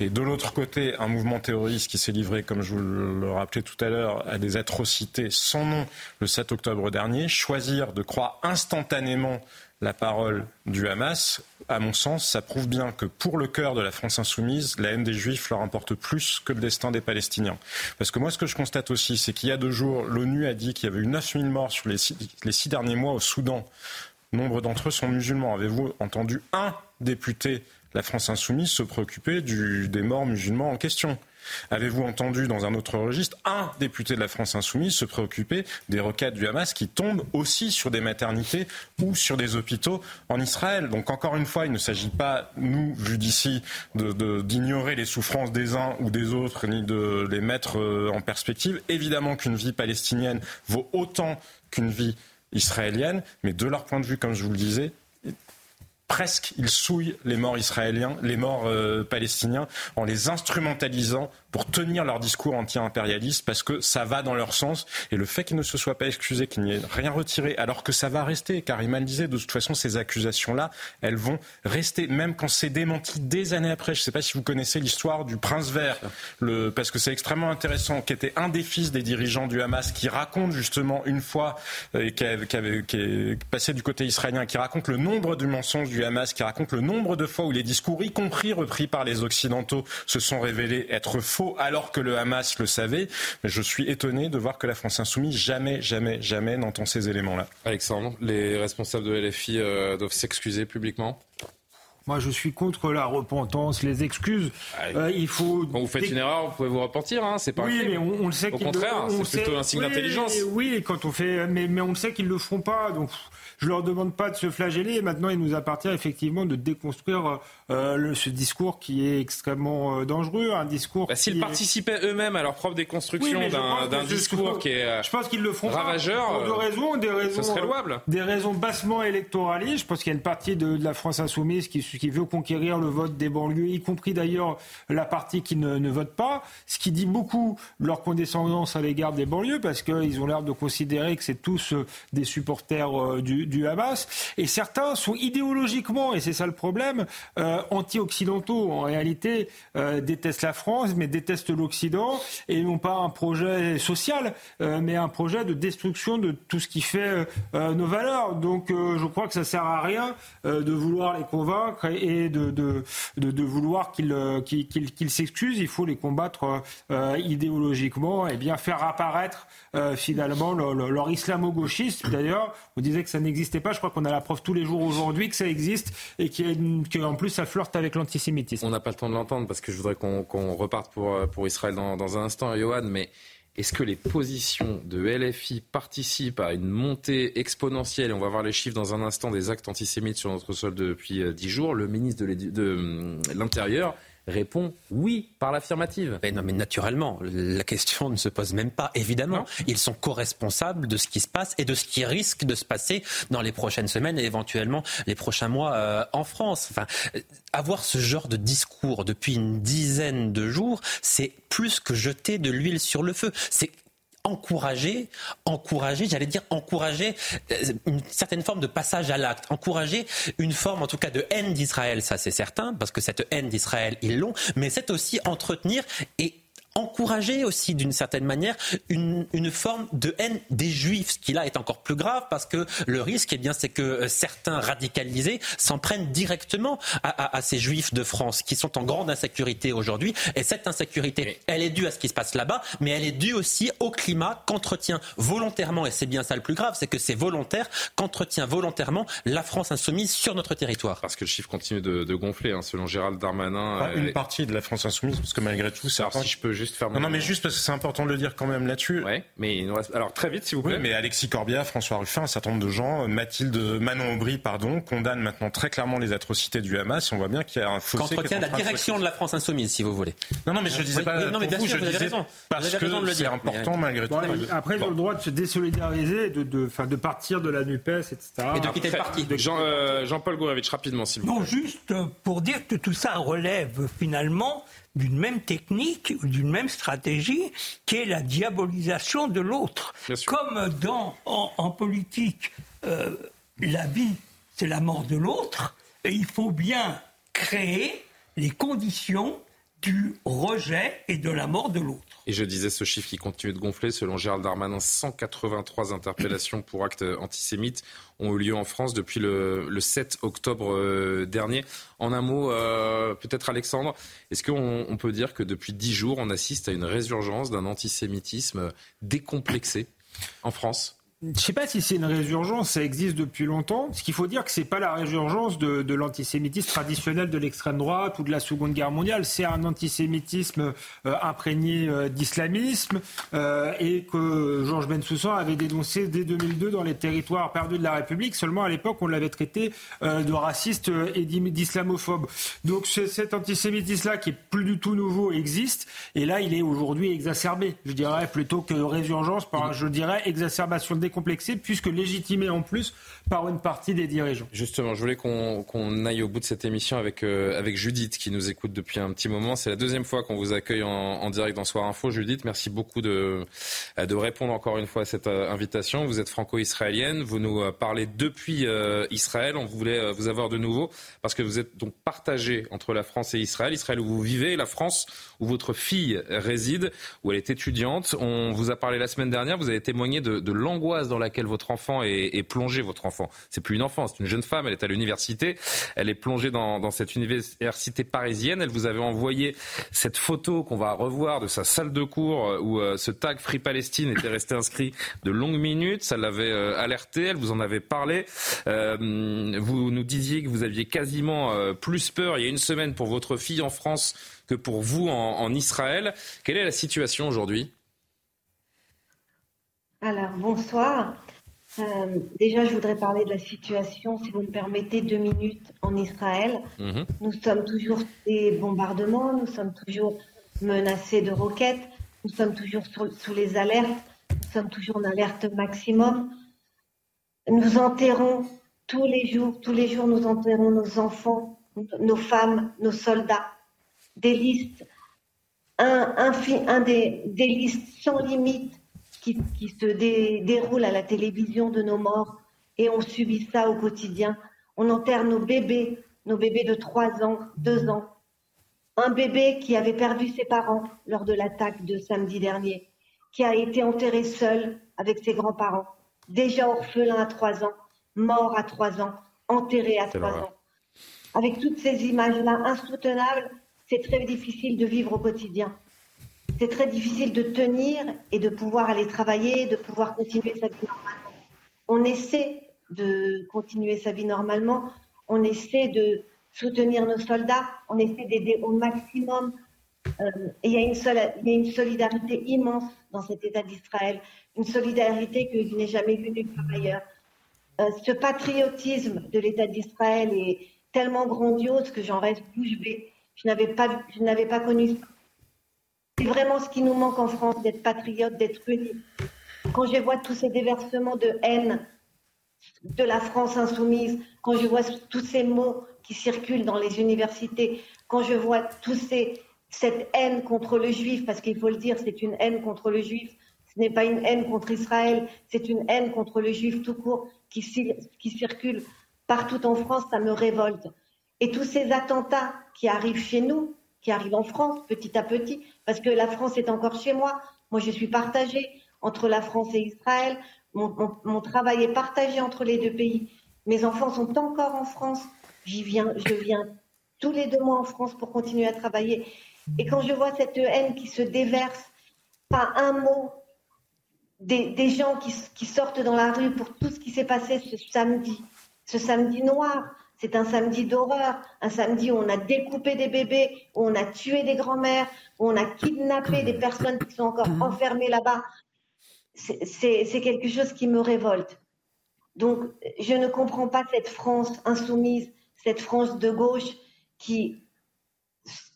Et de l'autre côté, un mouvement terroriste qui s'est livré, comme je vous le rappelais tout à l'heure, à des atrocités sans nom le 7 octobre dernier, choisir de croire instantanément la parole du Hamas, à mon sens, ça prouve bien que pour le cœur de la France insoumise, la haine des Juifs leur importe plus que le destin des Palestiniens. Parce que moi, ce que je constate aussi, c'est qu'il y a deux jours, l'ONU a dit qu'il y avait eu 9000 morts sur les six, derniers mois au Soudan. Nombre d'entre eux sont musulmans. Avez-vous entendu un député de la France insoumise se préoccuper des morts musulmans en question? Avez-vous entendu dans un autre registre un député de la France insoumise se préoccuper des requêtes du Hamas qui tombent aussi sur des maternités ou sur des hôpitaux en Israël? Donc encore une fois, il ne s'agit pas, nous, vu d'ici, d'ignorer les souffrances des uns ou des autres, ni de les mettre euh, en perspective. Évidemment qu'une vie palestinienne vaut autant qu'une vie israélienne, mais de leur point de vue, comme je vous le disais, presque ils souillent les morts israéliens, les morts euh, palestiniens, en les instrumentalisant pour tenir leur discours anti-impérialiste parce que ça va dans leur sens. Et le fait qu'ils ne se soient pas excusés, qu'ils n'y aient rien retiré, alors que ça va rester, car il disait, de toute façon, ces accusations-là, elles vont rester, même quand c'est démenti des années après. Je ne sais pas si vous connaissez l'histoire du prince vert, le, parce que c'est extrêmement intéressant, qui était un des fils des dirigeants du Hamas, qui raconte justement une fois, euh, qui, avait, qui, est passé du côté israélien, qui raconte le nombre de mensonges du Hamas, qui raconte le nombre de fois où les discours, y compris repris par les Occidentaux, se sont révélés être faux alors que le Hamas le savait. Mais je suis étonné de voir que la France insoumise jamais, jamais, jamais n'entend ces éléments-là. Alexandre, les responsables de LFI euh, doivent s'excuser publiquement? Moi, je suis contre la repentance, les excuses. Ah, euh, il faut. Quand vous faites une erreur, vous pouvez vous repentir. Hein, c'est pas. Oui, mais on, le sait. Au contraire, c'est plutôt un signe d'intelligence. Oui, quand on fait, mais, mais on le sait qu'ils le feront pas. Donc, je leur demande pas de se flageller. Maintenant, il nous appartient effectivement de déconstruire euh, le, ce discours qui est extrêmement euh, dangereux, un discours. Bah, S'ils participaient eux-mêmes à leur propre déconstruction d'un discours qui est je pense qu'ils le feront ravageur, pour deux raisons, des raisons, ce serait louable. Des raisons bassement électoralistes. Je pense qu'il y a une partie de, de la France insoumise qui, qui, veut conquérir le vote des banlieues, y compris d'ailleurs la partie qui ne, ne vote pas, ce qui dit beaucoup leur condescendance à l'égard des banlieues, parce qu'ils ont l'air de considérer que c'est tous euh, des supporters du, du Hamas. Et certains sont idéologiquement, et c'est ça le problème, euh, anti-occidentaux. En réalité, euh, détestent la France, mais détestent l'Occident, et n'ont pas un projet social, euh, mais un projet de destruction de tout ce qui fait nos valeurs. Donc je crois que ça sert à rien de vouloir les convaincre et de, de, de, vouloir qu'ils s'excusent. Il faut les combattre idéologiquement et bien faire apparaître finalement leur, leur islamo-gauchisme. D'ailleurs, on disait que ça n'existe pas. Je crois qu'on a la preuve tous les jours aujourd'hui que ça existe et qu'en plus ça flirte avec l'antisémitisme. On n'a pas le temps de l'entendre parce que je voudrais qu'on reparte pour, euh, pour Israël dans, dans un instant, Johan, mais est-ce que les positions de LFI participent à une montée exponentielle? On va voir les chiffres dans un instant des actes antisémites sur notre sol depuis euh, dix jours. Le ministre de hum, l'Intérieur répond oui par l'affirmative. Mais non, mais naturellement, la question ne se pose même pas. Évidemment, ils sont co-responsables de ce qui se passe et de ce qui risque de se passer dans les prochaines semaines et éventuellement les prochains mois euh, en France. Enfin, euh, avoir ce genre de discours depuis une dizaine de jours, c'est plus que jeter de l'huile sur le feu. C'est encourager, encourager, j'allais dire encourager euh, une certaine forme de passage à l'acte, encourager une forme en tout cas de haine d'Israël, ça c'est certain, parce que cette haine d'Israël, ils l'ont, mais c'est aussi entretenir et encourager aussi d'une certaine manière une, une, forme de haine des juifs, ce qui là est encore plus grave parce que le risque, eh bien, c'est que euh, certains radicalisés s'en prennent directement à, à, ces juifs de France qui sont en grande insécurité aujourd'hui. Et cette insécurité, elle est due à ce qui se passe là-bas, mais elle est due aussi au climat qu'entretient volontairement, et c'est bien ça le plus grave, c'est que c'est volontaire, qu'entretient volontairement la France insoumise sur notre territoire. Parce que le chiffre continue de, de gonfler, hein, selon Gérald Darmanin. une partie de la France insoumise, parce que malgré tout, c'est. si je peux juste faire. Non, non, mais juste parce que c'est important de le dire quand même là-dessus. Ouais, mais il nous reste... alors très vite, s'il vous plaît. Oui, mais Alexis Corbière, François Ruffin, un certain nombre de gens, Mathilde Manon Aubry, pardon, condamnent maintenant très clairement les atrocités du Hamas. On voit bien qu'il y a un fossé. Qu'entretient la direction de la France insoumise, si vous voulez. Non, non, mais je ne disais pas. Non, mais bien vous, sûr, je vous avez raison. Parce que c'est important malgré tout. Après, ils ont le droit de se désolidariser, de, de, de partir de la Nupes, etc. Et de quitter le parti. Euh, Jean-Paul Gourevitch, rapidement, s'il vous plaît. Non, juste pour dire que tout ça relève finalement d'une même technique ou d'une même stratégie qui est la diabolisation de l'autre. Comme dans, en, politique, euh, la vie, c'est la mort de l'autre, et il faut bien créer les conditions du rejet et de la mort de l'autre. Et je disais ce chiffre qui continue de gonfler. Selon Gérald Darmanin, 183 interpellations pour actes antisémites ont eu lieu en France depuis le, 7 octobre euh, dernier. En un mot, euh, peut-être Alexandre, est-ce qu'on peut dire que depuis dix jours, on assiste à une résurgence d'un antisémitisme décomplexé en France? Je ne sais pas si c'est une résurgence, ça existe depuis longtemps. Ce qu'il faut dire que c'est pas la résurgence de, de l'antisémitisme traditionnel de l'extrême droite ou de la Seconde Guerre mondiale. C'est un antisémitisme euh, imprégné euh, d'islamisme euh, et que Georges Bensoussan avait dénoncé dès 2002 dans les territoires perdus de la République. Seulement à l'époque, on l'avait traité de raciste et d'islamophobe. Donc cet antisémitisme-là, qui est plus du tout nouveau, existe. Et là, il est aujourd'hui exacerbé. Je dirais plutôt que résurgence, par, je dirais exacerbation des décomplexé puisque légitimé en plus par une partie des dirigeants. Justement, je voulais qu'on aille au bout de cette émission avec, euh, avec Judith qui nous écoute depuis un petit moment. C'est la deuxième fois qu'on vous accueille en, direct dans Soir Info. Judith, merci beaucoup de, de répondre encore une fois à cette euh, invitation. Vous êtes franco-israélienne, vous nous euh, parlez depuis Israël. On voulait vous avoir de nouveau parce que vous êtes donc partagé entre la France et Israël. Israël où vous vivez, la France où votre fille réside, où elle est étudiante. On vous a parlé la semaine dernière, vous avez témoigné de, de l'angoisse dans laquelle votre enfant est, est plongé, votre enfant c'est plus une enfant, c'est une jeune femme. Elle est à l'université. Elle est plongée dans, cette université parisienne. Elle vous avait envoyé cette photo qu'on va revoir de sa salle de cours euh, où euh, ce tag Free Palestine était resté inscrit de longues minutes. Ça l'avait euh, alerté. Elle vous en avait parlé. vous nous disiez que vous aviez quasiment plus peur il y a une semaine pour votre fille en France que pour vous en Israël. Quelle est la situation aujourd'hui? Alors, bonsoir. Euh, déjà, je voudrais parler de la situation, si vous me permettez, deux minutes en Israël. Mhm. Nous sommes toujours des bombardements, nous sommes toujours menacés de roquettes, nous sommes toujours sous les alertes, nous sommes toujours en alerte maximum. Nous enterrons tous les jours, tous les jours, nous enterrons nos enfants, nos femmes, nos soldats. Des listes, un, un, un des, des listes sans limite qui, se déroule à la télévision de nos morts et on subit ça au quotidien. On enterre nos bébés, nos bébés de 3 ans, 2 ans. Un bébé qui avait perdu ses parents lors de l'attaque de samedi dernier, qui a été enterré seul avec ses grands-parents, déjà orphelin à 3 ans, mort à 3 ans, enterré à 3 ans. Avec toutes ces images-là insoutenables, c'est très difficile de vivre au quotidien c'est très difficile de tenir et de pouvoir aller travailler, de pouvoir continuer sa vie normalement. On essaie de continuer sa vie normalement, on essaie de soutenir nos soldats, on essaie d'aider au maximum. Euh, et il y, a une solidarité immense dans cet État d'Israël, une solidarité que je n'ai jamais vue nulle part ailleurs. Euh, ce patriotisme de l'État d'Israël est tellement grandiose que j'en reste bouche bée. Je n'avais je n'avais pas connu ça c'est vraiment ce qui nous manque en France, d'être patriote, d'être unis. Quand je vois tous ces déversements de haine de la France insoumise, quand je vois tous ces mots qui circulent dans les universités, quand je vois tous cette haine contre le juif, parce qu'il faut le dire, c'est une haine contre le juif, ce n'est pas une haine contre Israël, c'est une haine contre le juif tout court qui circule partout en France, ça me révolte. Et tous ces attentats qui arrivent chez nous, qui arrivent en France petit à petit, parce que la France est encore chez moi. Moi, je suis partagée entre la France et Israël. Mon, travail est partagé entre les deux pays. Mes enfants sont encore en France. J'y viens, je viens tous les deux mois en France pour continuer à travailler. Et quand je vois cette haine qui se déverse, pas un mot des, gens qui, qui, sortent dans la rue pour tout ce qui s'est passé ce samedi, ce samedi noir, c'est un samedi d'horreur, un samedi où on a découpé des bébés, où on a tué des grands-mères, où on a kidnappé des personnes qui sont encore enfermées là-bas. C'est quelque chose qui me révolte. Donc, je ne comprends pas cette France insoumise, cette France de gauche qui,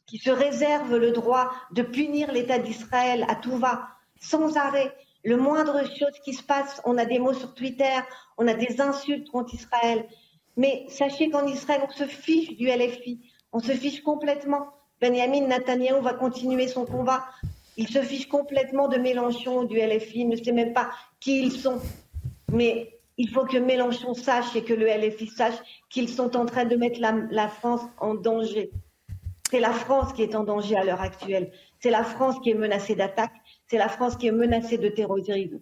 qui se réserve le droit de punir l'État d'Israël à tout va, sans arrêt. Le moindre chose qui se passe, on a des mots sur Twitter, on a des insultes contre Israël. Mais sachez qu'en Israël, on se fiche du LFI. On se fiche complètement. Benjamin Netanyahu va continuer son combat. Il se fiche complètement de Mélenchon, du LFI. Il ne sait même pas qui ils sont. Mais il faut que Mélenchon sache et que le LFI sache qu'ils sont en train de mettre la, France en danger. C'est la France qui est en danger à l'heure actuelle. C'est la France qui est menacée d'attaque. C'est la France qui est menacée de terrorisme.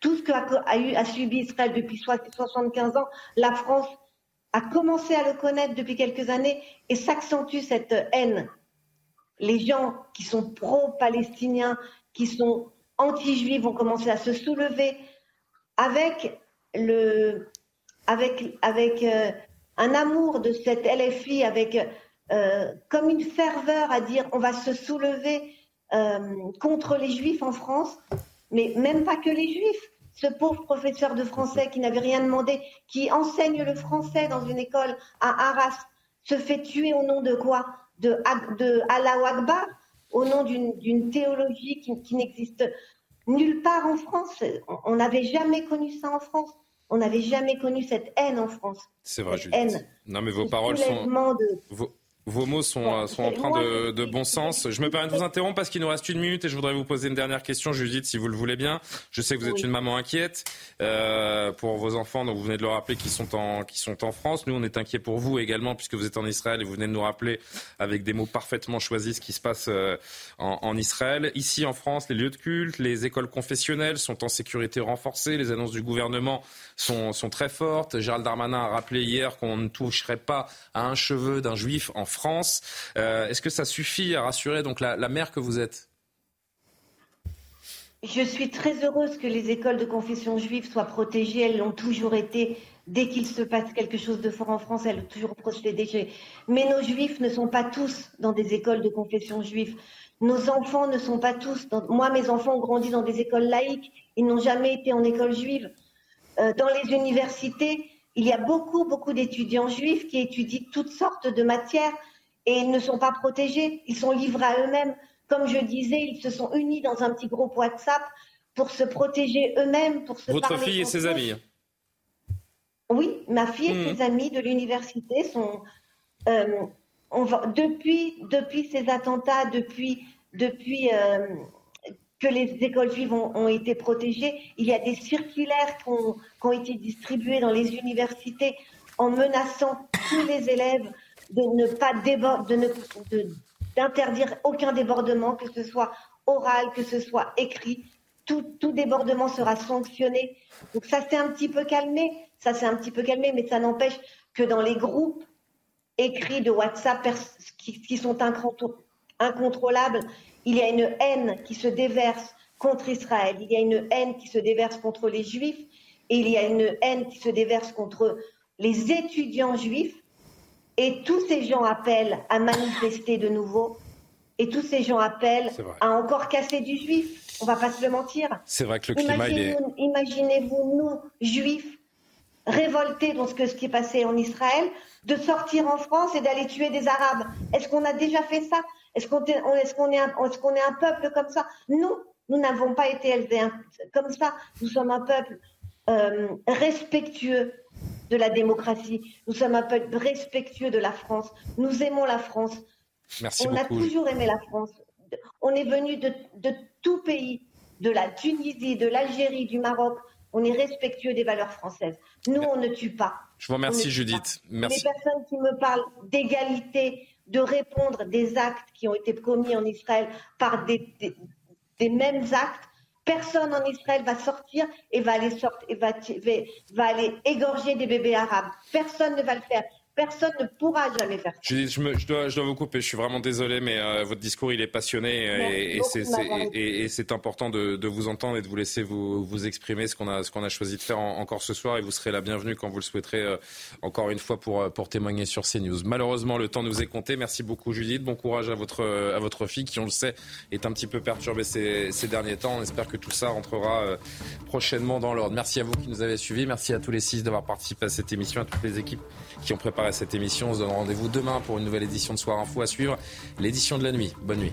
Tout ce qu'a a, a subi Israël depuis 75 ans, la France a commencé à le connaître depuis quelques années et s'accentue cette haine. Les gens qui sont pro-palestiniens, qui sont anti-juifs vont commencer à se soulever avec, euh, un amour de cette LFI, avec euh, comme une ferveur à dire on va se soulever euh, contre les juifs en France, mais même pas que les juifs ce pauvre professeur de français qui n'avait rien demandé, qui enseigne le français dans une école à Arras, se fait tuer au nom de quoi? De, de Allah Akbar, au nom d'une théologie qui, n'existe nulle part en France? On n'avait jamais connu ça en France. On n'avait jamais connu cette haine en France. C'est vrai, Judith. Non, mais vos paroles sont. Vos mots sont, euh, sont empreints de, de, bon sens. Je me permets de vous interrompre parce qu'il nous reste une minute et je voudrais vous poser une dernière question, Judith, si vous le voulez bien. Je sais que vous êtes une maman inquiète euh, pour vos enfants, donc vous venez de le rappeler, qui sont en qui sont en France. Nous, on est inquiets pour vous également puisque vous êtes en Israël et vous venez de nous rappeler avec des mots parfaitement choisis ce qui se passe euh, en, en, Israël. Ici, en France, les lieux de culte, les écoles confessionnelles sont en sécurité renforcée. Les annonces du gouvernement sont, sont très fortes. Gérald Darmanin a rappelé hier qu'on ne toucherait pas à un cheveu d'un juif en France. Euh, est-ce que ça suffit à rassurer donc la, mère que vous êtes? Je suis très heureuse que les écoles de confession juive soient protégées. Elles l'ont toujours été. Dès qu'il se passe quelque chose de fort en France, elles ont toujours protégé. Mais nos juifs ne sont pas tous dans des écoles de confession juive. Nos enfants ne sont pas tous. Moi, mes enfants ont grandi dans des écoles laïques. Ils n'ont jamais été en école juive. Euh, dans les universités, il y a beaucoup, beaucoup d'étudiants juifs qui étudient toutes sortes de matières et ils ne sont pas protégés, ils sont livrés à eux-mêmes. Comme je disais, ils se sont unis dans un petit groupe WhatsApp pour se protéger eux-mêmes, pour se Votre fille et ses amis Oui, ma fille et hmm. ses amis de l'université sont... Euh, on va, depuis, depuis ces attentats, depuis, depuis euh, que les écoles juives ont, été protégées, il y a des circulaires qui ont, qui ont été distribués dans les universités en menaçant tous les élèves de ne pas d'interdire aucun débordement, que ce soit oral, que ce soit écrit. Tout, débordement sera sanctionné. Donc ça s'est un petit peu calmé, ça s'est un petit peu calmé, mais ça n'empêche que dans les groupes écrits de WhatsApp qui sont incontrôlables, il y a une haine qui se déverse contre Israël, il y a une haine qui se déverse contre les Juifs, et il y a une haine qui se déverse contre les étudiants juifs, et tous ces gens appellent à manifester de nouveau. Et tous ces gens appellent à encore casser du juif. On va pas se le mentir. C'est vrai que le climat, est... Imaginez-vous, nous, juifs, révoltés dans ce, que, ce qui est passé en Israël, de sortir en France et d'aller tuer des Arabes. Est-ce qu'on a déjà fait ça? Est-ce qu'on est, est, qu'on est, un, est, qu'on est un peuple comme ça? Non, nous n'avons pas été élevés comme ça. Nous sommes un peuple euh, respectueux de la démocratie. Nous sommes un peuple respectueux de la France. Nous aimons la France. Merci On a toujours aimé la France. On est venu de, tout pays, de la Tunisie, de l'Algérie, du Maroc. On est respectueux des valeurs françaises. Nous, on ne tue pas. Je vous remercie, Judith. Merci. Les personnes qui me parlent d'égalité, de répondre des actes qui ont été commis en Israël par des, des, mêmes actes, personne en Israël va sortir et va aller, sortir, et va, va aller égorger des bébés arabes. Personne ne va le faire personne ne pourra jamais faire ça. Je, je, dois, je, dois, vous couper, je suis vraiment désolé, mais euh, votre discours, il est passionné et, c'est important de, de, vous entendre et de vous laisser vous, vous exprimer ce qu'on a, ce qu'on a choisi de faire encore ce soir et vous serez la bienvenue quand vous le souhaiterez euh, encore une fois pour, euh, pour témoigner sur CNews. Malheureusement, le temps nous est compté. Merci beaucoup Judith, bon courage à votre, à votre fille qui, on le sait, est un petit peu perturbée ces, ces derniers temps. On espère que tout ça rentrera prochainement dans l'ordre. Merci à vous qui nous avez suivis, merci à tous les six d'avoir participé à cette émission, à toutes les équipes qui ont préparé cette émission. On se donne rendez-vous demain pour une nouvelle édition de Soir Info à suivre, l'édition de la nuit. Bonne nuit.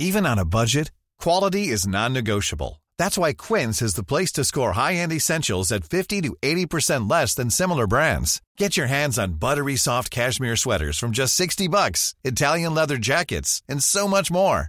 Even on a budget, quality is non-negotiable. That's why Quince is the place to score high-end essentials at 50 to 80% less than similar brands. Get your hands on buttery soft cashmere sweaters from just 60 bucks, Italian leather jackets, and so much more.